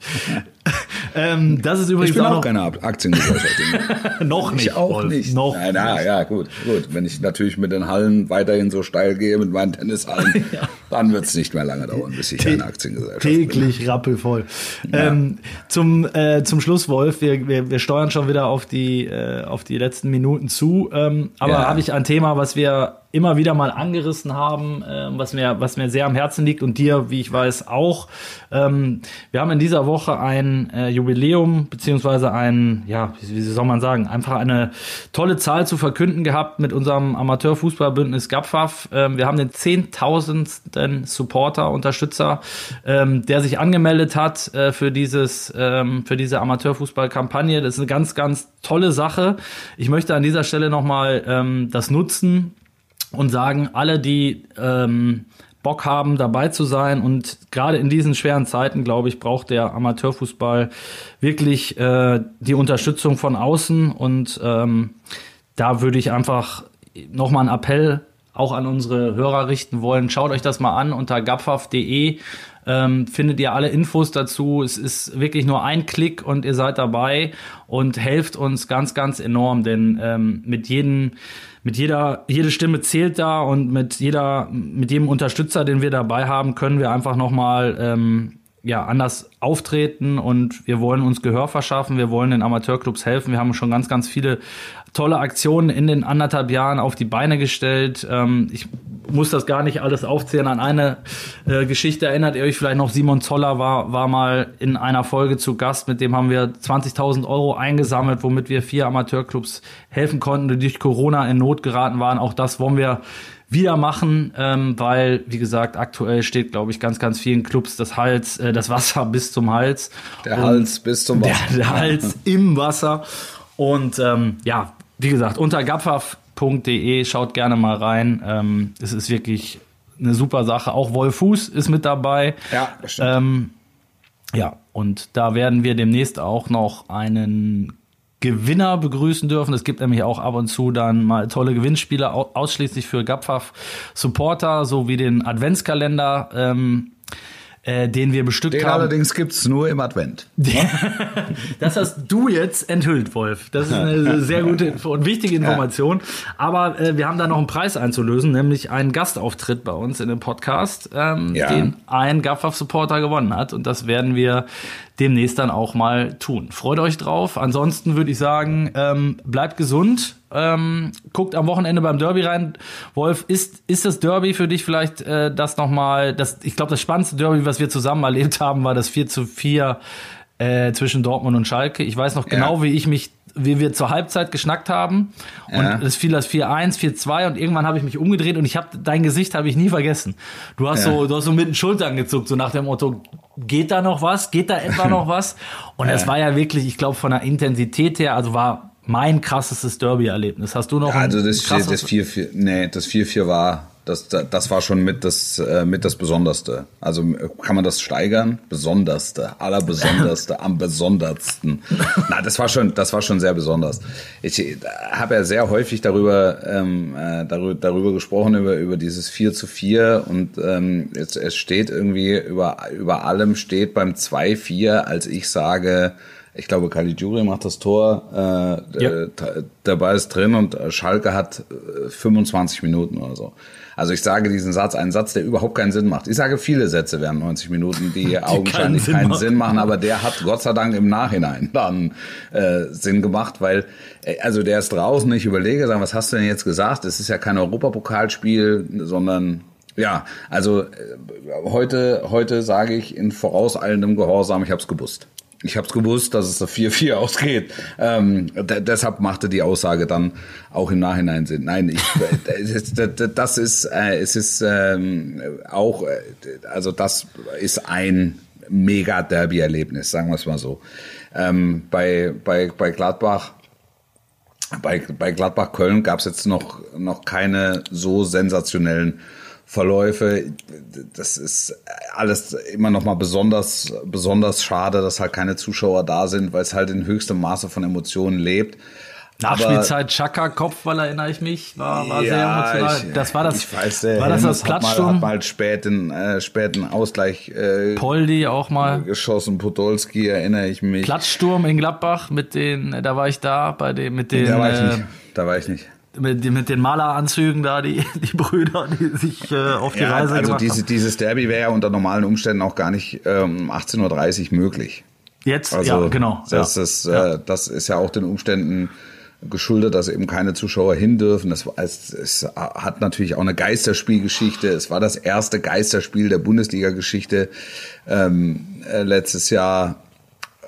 Ähm, das ist übrigens Ich bin auch, auch keine Aktiengesellschaft. noch nicht. Ich auch Wolf, nicht. Noch Nein, na, nicht. ja, gut, gut. Wenn ich natürlich mit den Hallen weiterhin so steil gehe, mit meinen Tennishallen, dann wird es nicht mehr lange dauern, bis ich eine Aktiengesellschaft bin. Täglich rappelvoll. Ähm, zum, äh, zum Schluss, Wolf, wir, wir, wir steuern schon wieder auf die, äh, auf die letzten Minuten zu. Ähm, aber Ja. habe ich ein Thema, was wir immer wieder mal angerissen haben, äh, was, mir, was mir sehr am Herzen liegt und dir, wie ich weiß, auch. Ähm, wir haben in dieser Woche ein äh, Jubiläum, beziehungsweise ein, ja, wie, wie soll man sagen, einfach eine tolle Zahl zu verkünden gehabt mit unserem Amateurfußballbündnis GAPFAF. Ähm, wir haben den zehntausendsten Supporter, Unterstützer, ähm, der sich angemeldet hat äh, für dieses, ähm, für diese Amateurfußballkampagne. Das ist eine ganz, ganz tolle Sache. Ich möchte an dieser Stelle nochmal ähm, das nutzen und sagen, alle, die ähm, Bock haben, dabei zu sein und gerade in diesen schweren Zeiten, glaube ich, braucht der Amateurfußball wirklich äh, die Unterstützung von außen und ähm, da würde ich einfach nochmal einen Appell auch an unsere Hörer richten wollen. Schaut euch das mal an unter gapfaf.de. ähm, findet ihr alle Infos dazu. Es ist wirklich nur ein Klick und ihr seid dabei und helft uns ganz, ganz enorm, denn ähm, mit jedem mit jeder, jede Stimme zählt da und mit jeder, mit jedem Unterstützer, den wir dabei haben, können wir einfach nochmal ähm, ja, anders auftreten und wir wollen uns Gehör verschaffen, wir wollen den Amateurclubs helfen. Wir haben schon ganz, ganz viele tolle Aktionen in den anderthalb Jahren auf die Beine gestellt. Ähm, ich muss das gar nicht alles aufzählen. An eine äh, Geschichte erinnert ihr euch vielleicht noch, Simon Zoller war, war mal in einer Folge zu Gast, mit dem haben wir 20.000 Euro eingesammelt, womit wir vier Amateurclubs helfen konnten, die durch Corona in Not geraten waren. Auch das wollen wir wieder machen, ähm, weil, wie gesagt, aktuell steht, glaube ich, ganz, ganz vielen Clubs das Hals, äh, das Wasser bis zum Hals. Der Hals bis zum Wasser. Der, der Hals im Wasser. Und ähm, ja, wie gesagt, unter gapfaf.de schaut gerne mal rein. Ähm, es ist wirklich eine super Sache. Auch Wolf Fuß ist mit dabei. Ja, bestimmt. Ähm, ja, und da werden wir demnächst auch noch einen Gewinner begrüßen dürfen. Es gibt nämlich auch ab und zu dann mal tolle Gewinnspiele ausschließlich für Gapfaf Supporter, sowie den Adventskalender. Ähm, äh, den wir bestückt den haben. allerdings gibt's nur im Advent. das hast du jetzt enthüllt, Wolf. Das ist eine sehr gute und wichtige Information. Aber äh, wir haben da noch einen Preis einzulösen, nämlich einen Gastauftritt bei uns in dem Podcast, ähm, ja. den ein Gapfaf-Supporter gewonnen hat. Und das werden wir demnächst dann auch mal tun. Freut euch drauf. Ansonsten würde ich sagen, ähm, bleibt gesund. Ähm, guckt am Wochenende beim Derby rein. Wolf, ist, ist das Derby für dich vielleicht äh, das nochmal, das, ich glaube, das spannendste Derby, was wir zusammen erlebt haben, war das 4 zu 4 äh, zwischen Dortmund und Schalke. Ich weiß noch genau, ja. wie ich mich wie wir zur Halbzeit geschnackt haben und ja. es fiel das 4-1, 4-2 und irgendwann habe ich mich umgedreht und ich habe dein Gesicht habe ich nie vergessen. Du hast ja. so du hast so mit den Schultern gezuckt so nach dem Motto geht da noch was? Geht da etwa noch was? Und es war ja wirklich, ich glaube von der Intensität her, also war mein krassestes Derby Erlebnis. Hast du noch ja, also das, das 4-4 nee, das 4-4 war das, das war schon mit das, äh, mit das Besonderste. Also kann man das steigern? Besonderste, allerbesonderste, am besondersten. Na, das war schon, das war schon sehr besonders. Ich äh, habe ja sehr häufig darüber, ähm, äh, darüber, darüber gesprochen, über, über dieses 4 zu 4 und ähm, es, es steht irgendwie über, über allem steht beim 2-4, als ich sage, ich glaube, Caligiuri macht das Tor, äh, ja. dabei ist drin und Schalke hat 25 äh, Minuten oder so. Also ich sage diesen Satz, einen Satz, der überhaupt keinen Sinn macht. Ich sage viele Sätze während 90 Minuten, die, die augenscheinlich keinen, Sinn, keinen Sinn, machen, aber der hat Gott sei Dank im Nachhinein dann äh, Sinn gemacht, weil äh, also der ist draußen. Ich überlege, sagen, was hast du denn jetzt gesagt? Es ist ja kein Europapokalspiel, sondern ja, also äh, heute heute sage ich in vorauseilendem Gehorsam, ich habe es gewusst. Ich habe es gewusst, dass es da 4-4 ausgeht. Ähm, deshalb machte die Aussage dann auch im Nachhinein Sinn. Nein, ich, das ist, äh, es ist ähm, auch, äh, also das ist ein mega Derby-Erlebnis, sagen wir es mal so. Ähm, bei, bei, bei Gladbach bei, bei Gladbach Köln gab es jetzt noch, noch keine so sensationellen Verläufe. Das ist alles immer noch mal besonders, besonders schade, dass halt keine Zuschauer da sind, weil es halt in höchstem Maße von Emotionen lebt. Nachspielzeit Chaka Kopfball erinnere ich mich, war, war ja, sehr emotional. Ich, das war das. Ich weiß, war das das Platzsturm? Hat mal, hat mal späten, äh, späten Ausgleich. Äh, Poldi auch mal geschossen. Podolski erinnere ich mich. Platzsturm in Gladbach mit den, da war ich da bei dem mit den. Da war ich nicht. Äh, da war ich nicht mit, mit den Maleranzügen da, die, die Brüder, die sich äh, auf die ja, Reise also gemacht diese, haben. dieses Derby wäre ja unter normalen Umständen auch gar nicht ähm, 18.30 Uhr möglich. Jetzt, also, ja, genau. Das, ja. Ist, äh, das ist ja auch den Umständen geschuldet, dass eben keine Zuschauer hin dürfen. Das, es, es hat natürlich auch eine Geisterspielgeschichte. Es war das erste Geisterspiel der Bundesliga-Geschichte ähm, äh, letztes Jahr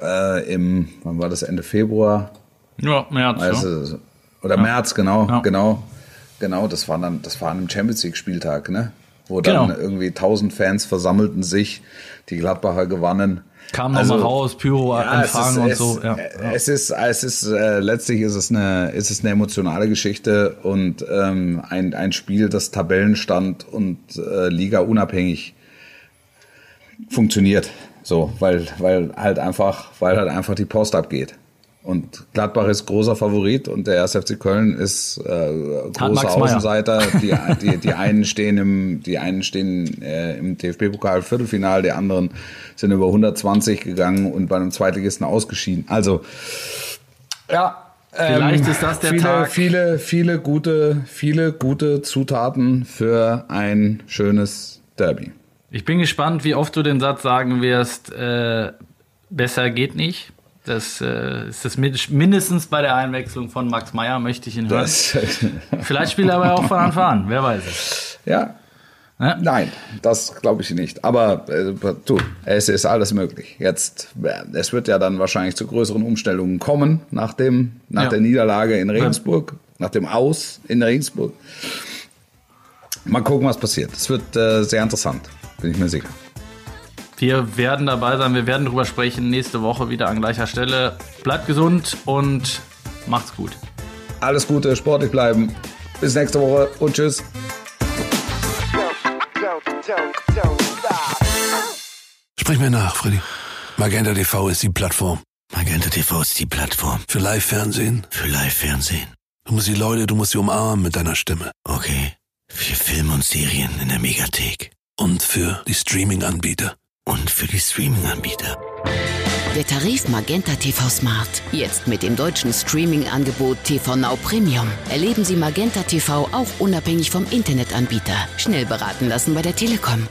äh, im, wann war das, Ende Februar? Ja, März. Also. Oder ja. März, genau, ja. genau. Genau, das war dann, das war an einem Champions League Spieltag, ne? Wo dann genau. irgendwie tausend Fans versammelten sich, die Gladbacher gewannen. Kam also, nochmal raus, Pyro ja, empfangen und es, so. Ja, es ist, es ist äh, letztlich ist es eine, ist es eine emotionale Geschichte und ähm, ein, ein Spiel, das Tabellenstand und äh, Liga unabhängig funktioniert. So, weil, weil halt einfach, weil halt einfach die Post abgeht. Und Gladbach ist großer Favorit und der 1. FC Köln ist äh, großer Außenseiter. Die, die, die einen stehen im, die einen stehen äh, im DFB-Pokal Viertelfinal, die anderen sind über 120 gegangen und bei einem Zweitligisten ausgeschieden. Also ja, Vielleicht ähm, ist das der viele, Tag. Viele, viele gute, viele gute Zutaten für ein schönes Derby. Ich bin gespannt, wie oft du den Satz sagen wirst, äh, besser geht nicht. Das äh, ist das mindestens bei der Einwechslung von Max Meyer, möchte ich ihn hören. Das, Vielleicht spielt er aber auch von Anfang an, wer weiß es. Ja. ja? Nein, das glaube ich nicht. Aber äh, du, es ist alles möglich. Jetzt, äh, es wird ja dann wahrscheinlich zu größeren Umstellungen kommen nach, dem, nach ja. der Niederlage in Regensburg, ja. nach dem Aus in Regensburg. Mal gucken, was passiert. Es wird äh, sehr interessant, bin ich mir sicher. Wir werden dabei sein, wir werden darüber sprechen nächste Woche wieder an gleicher Stelle. Bleibt gesund und macht's gut. Alles Gute, sportlich bleiben. Bis nächste Woche und tschüss. Sprich mir nach, Freddy. Magenta TV ist die Plattform. Magenta TV ist die Plattform. Für Live-Fernsehen? Für Live-Fernsehen. Du musst die Leute, du musst sie umarmen mit deiner Stimme. Okay. Für Filme und Serien in der Megathek. Und für die Streaming-Anbieter und für die Streaming-Anbieter. Der Tarif Magenta TV Smart. Jetzt mit dem deutschen Streaming-Angebot TV Now Premium. Erleben Sie Magenta TV auch unabhängig vom Internetanbieter. Schnell beraten lassen bei der Telekom.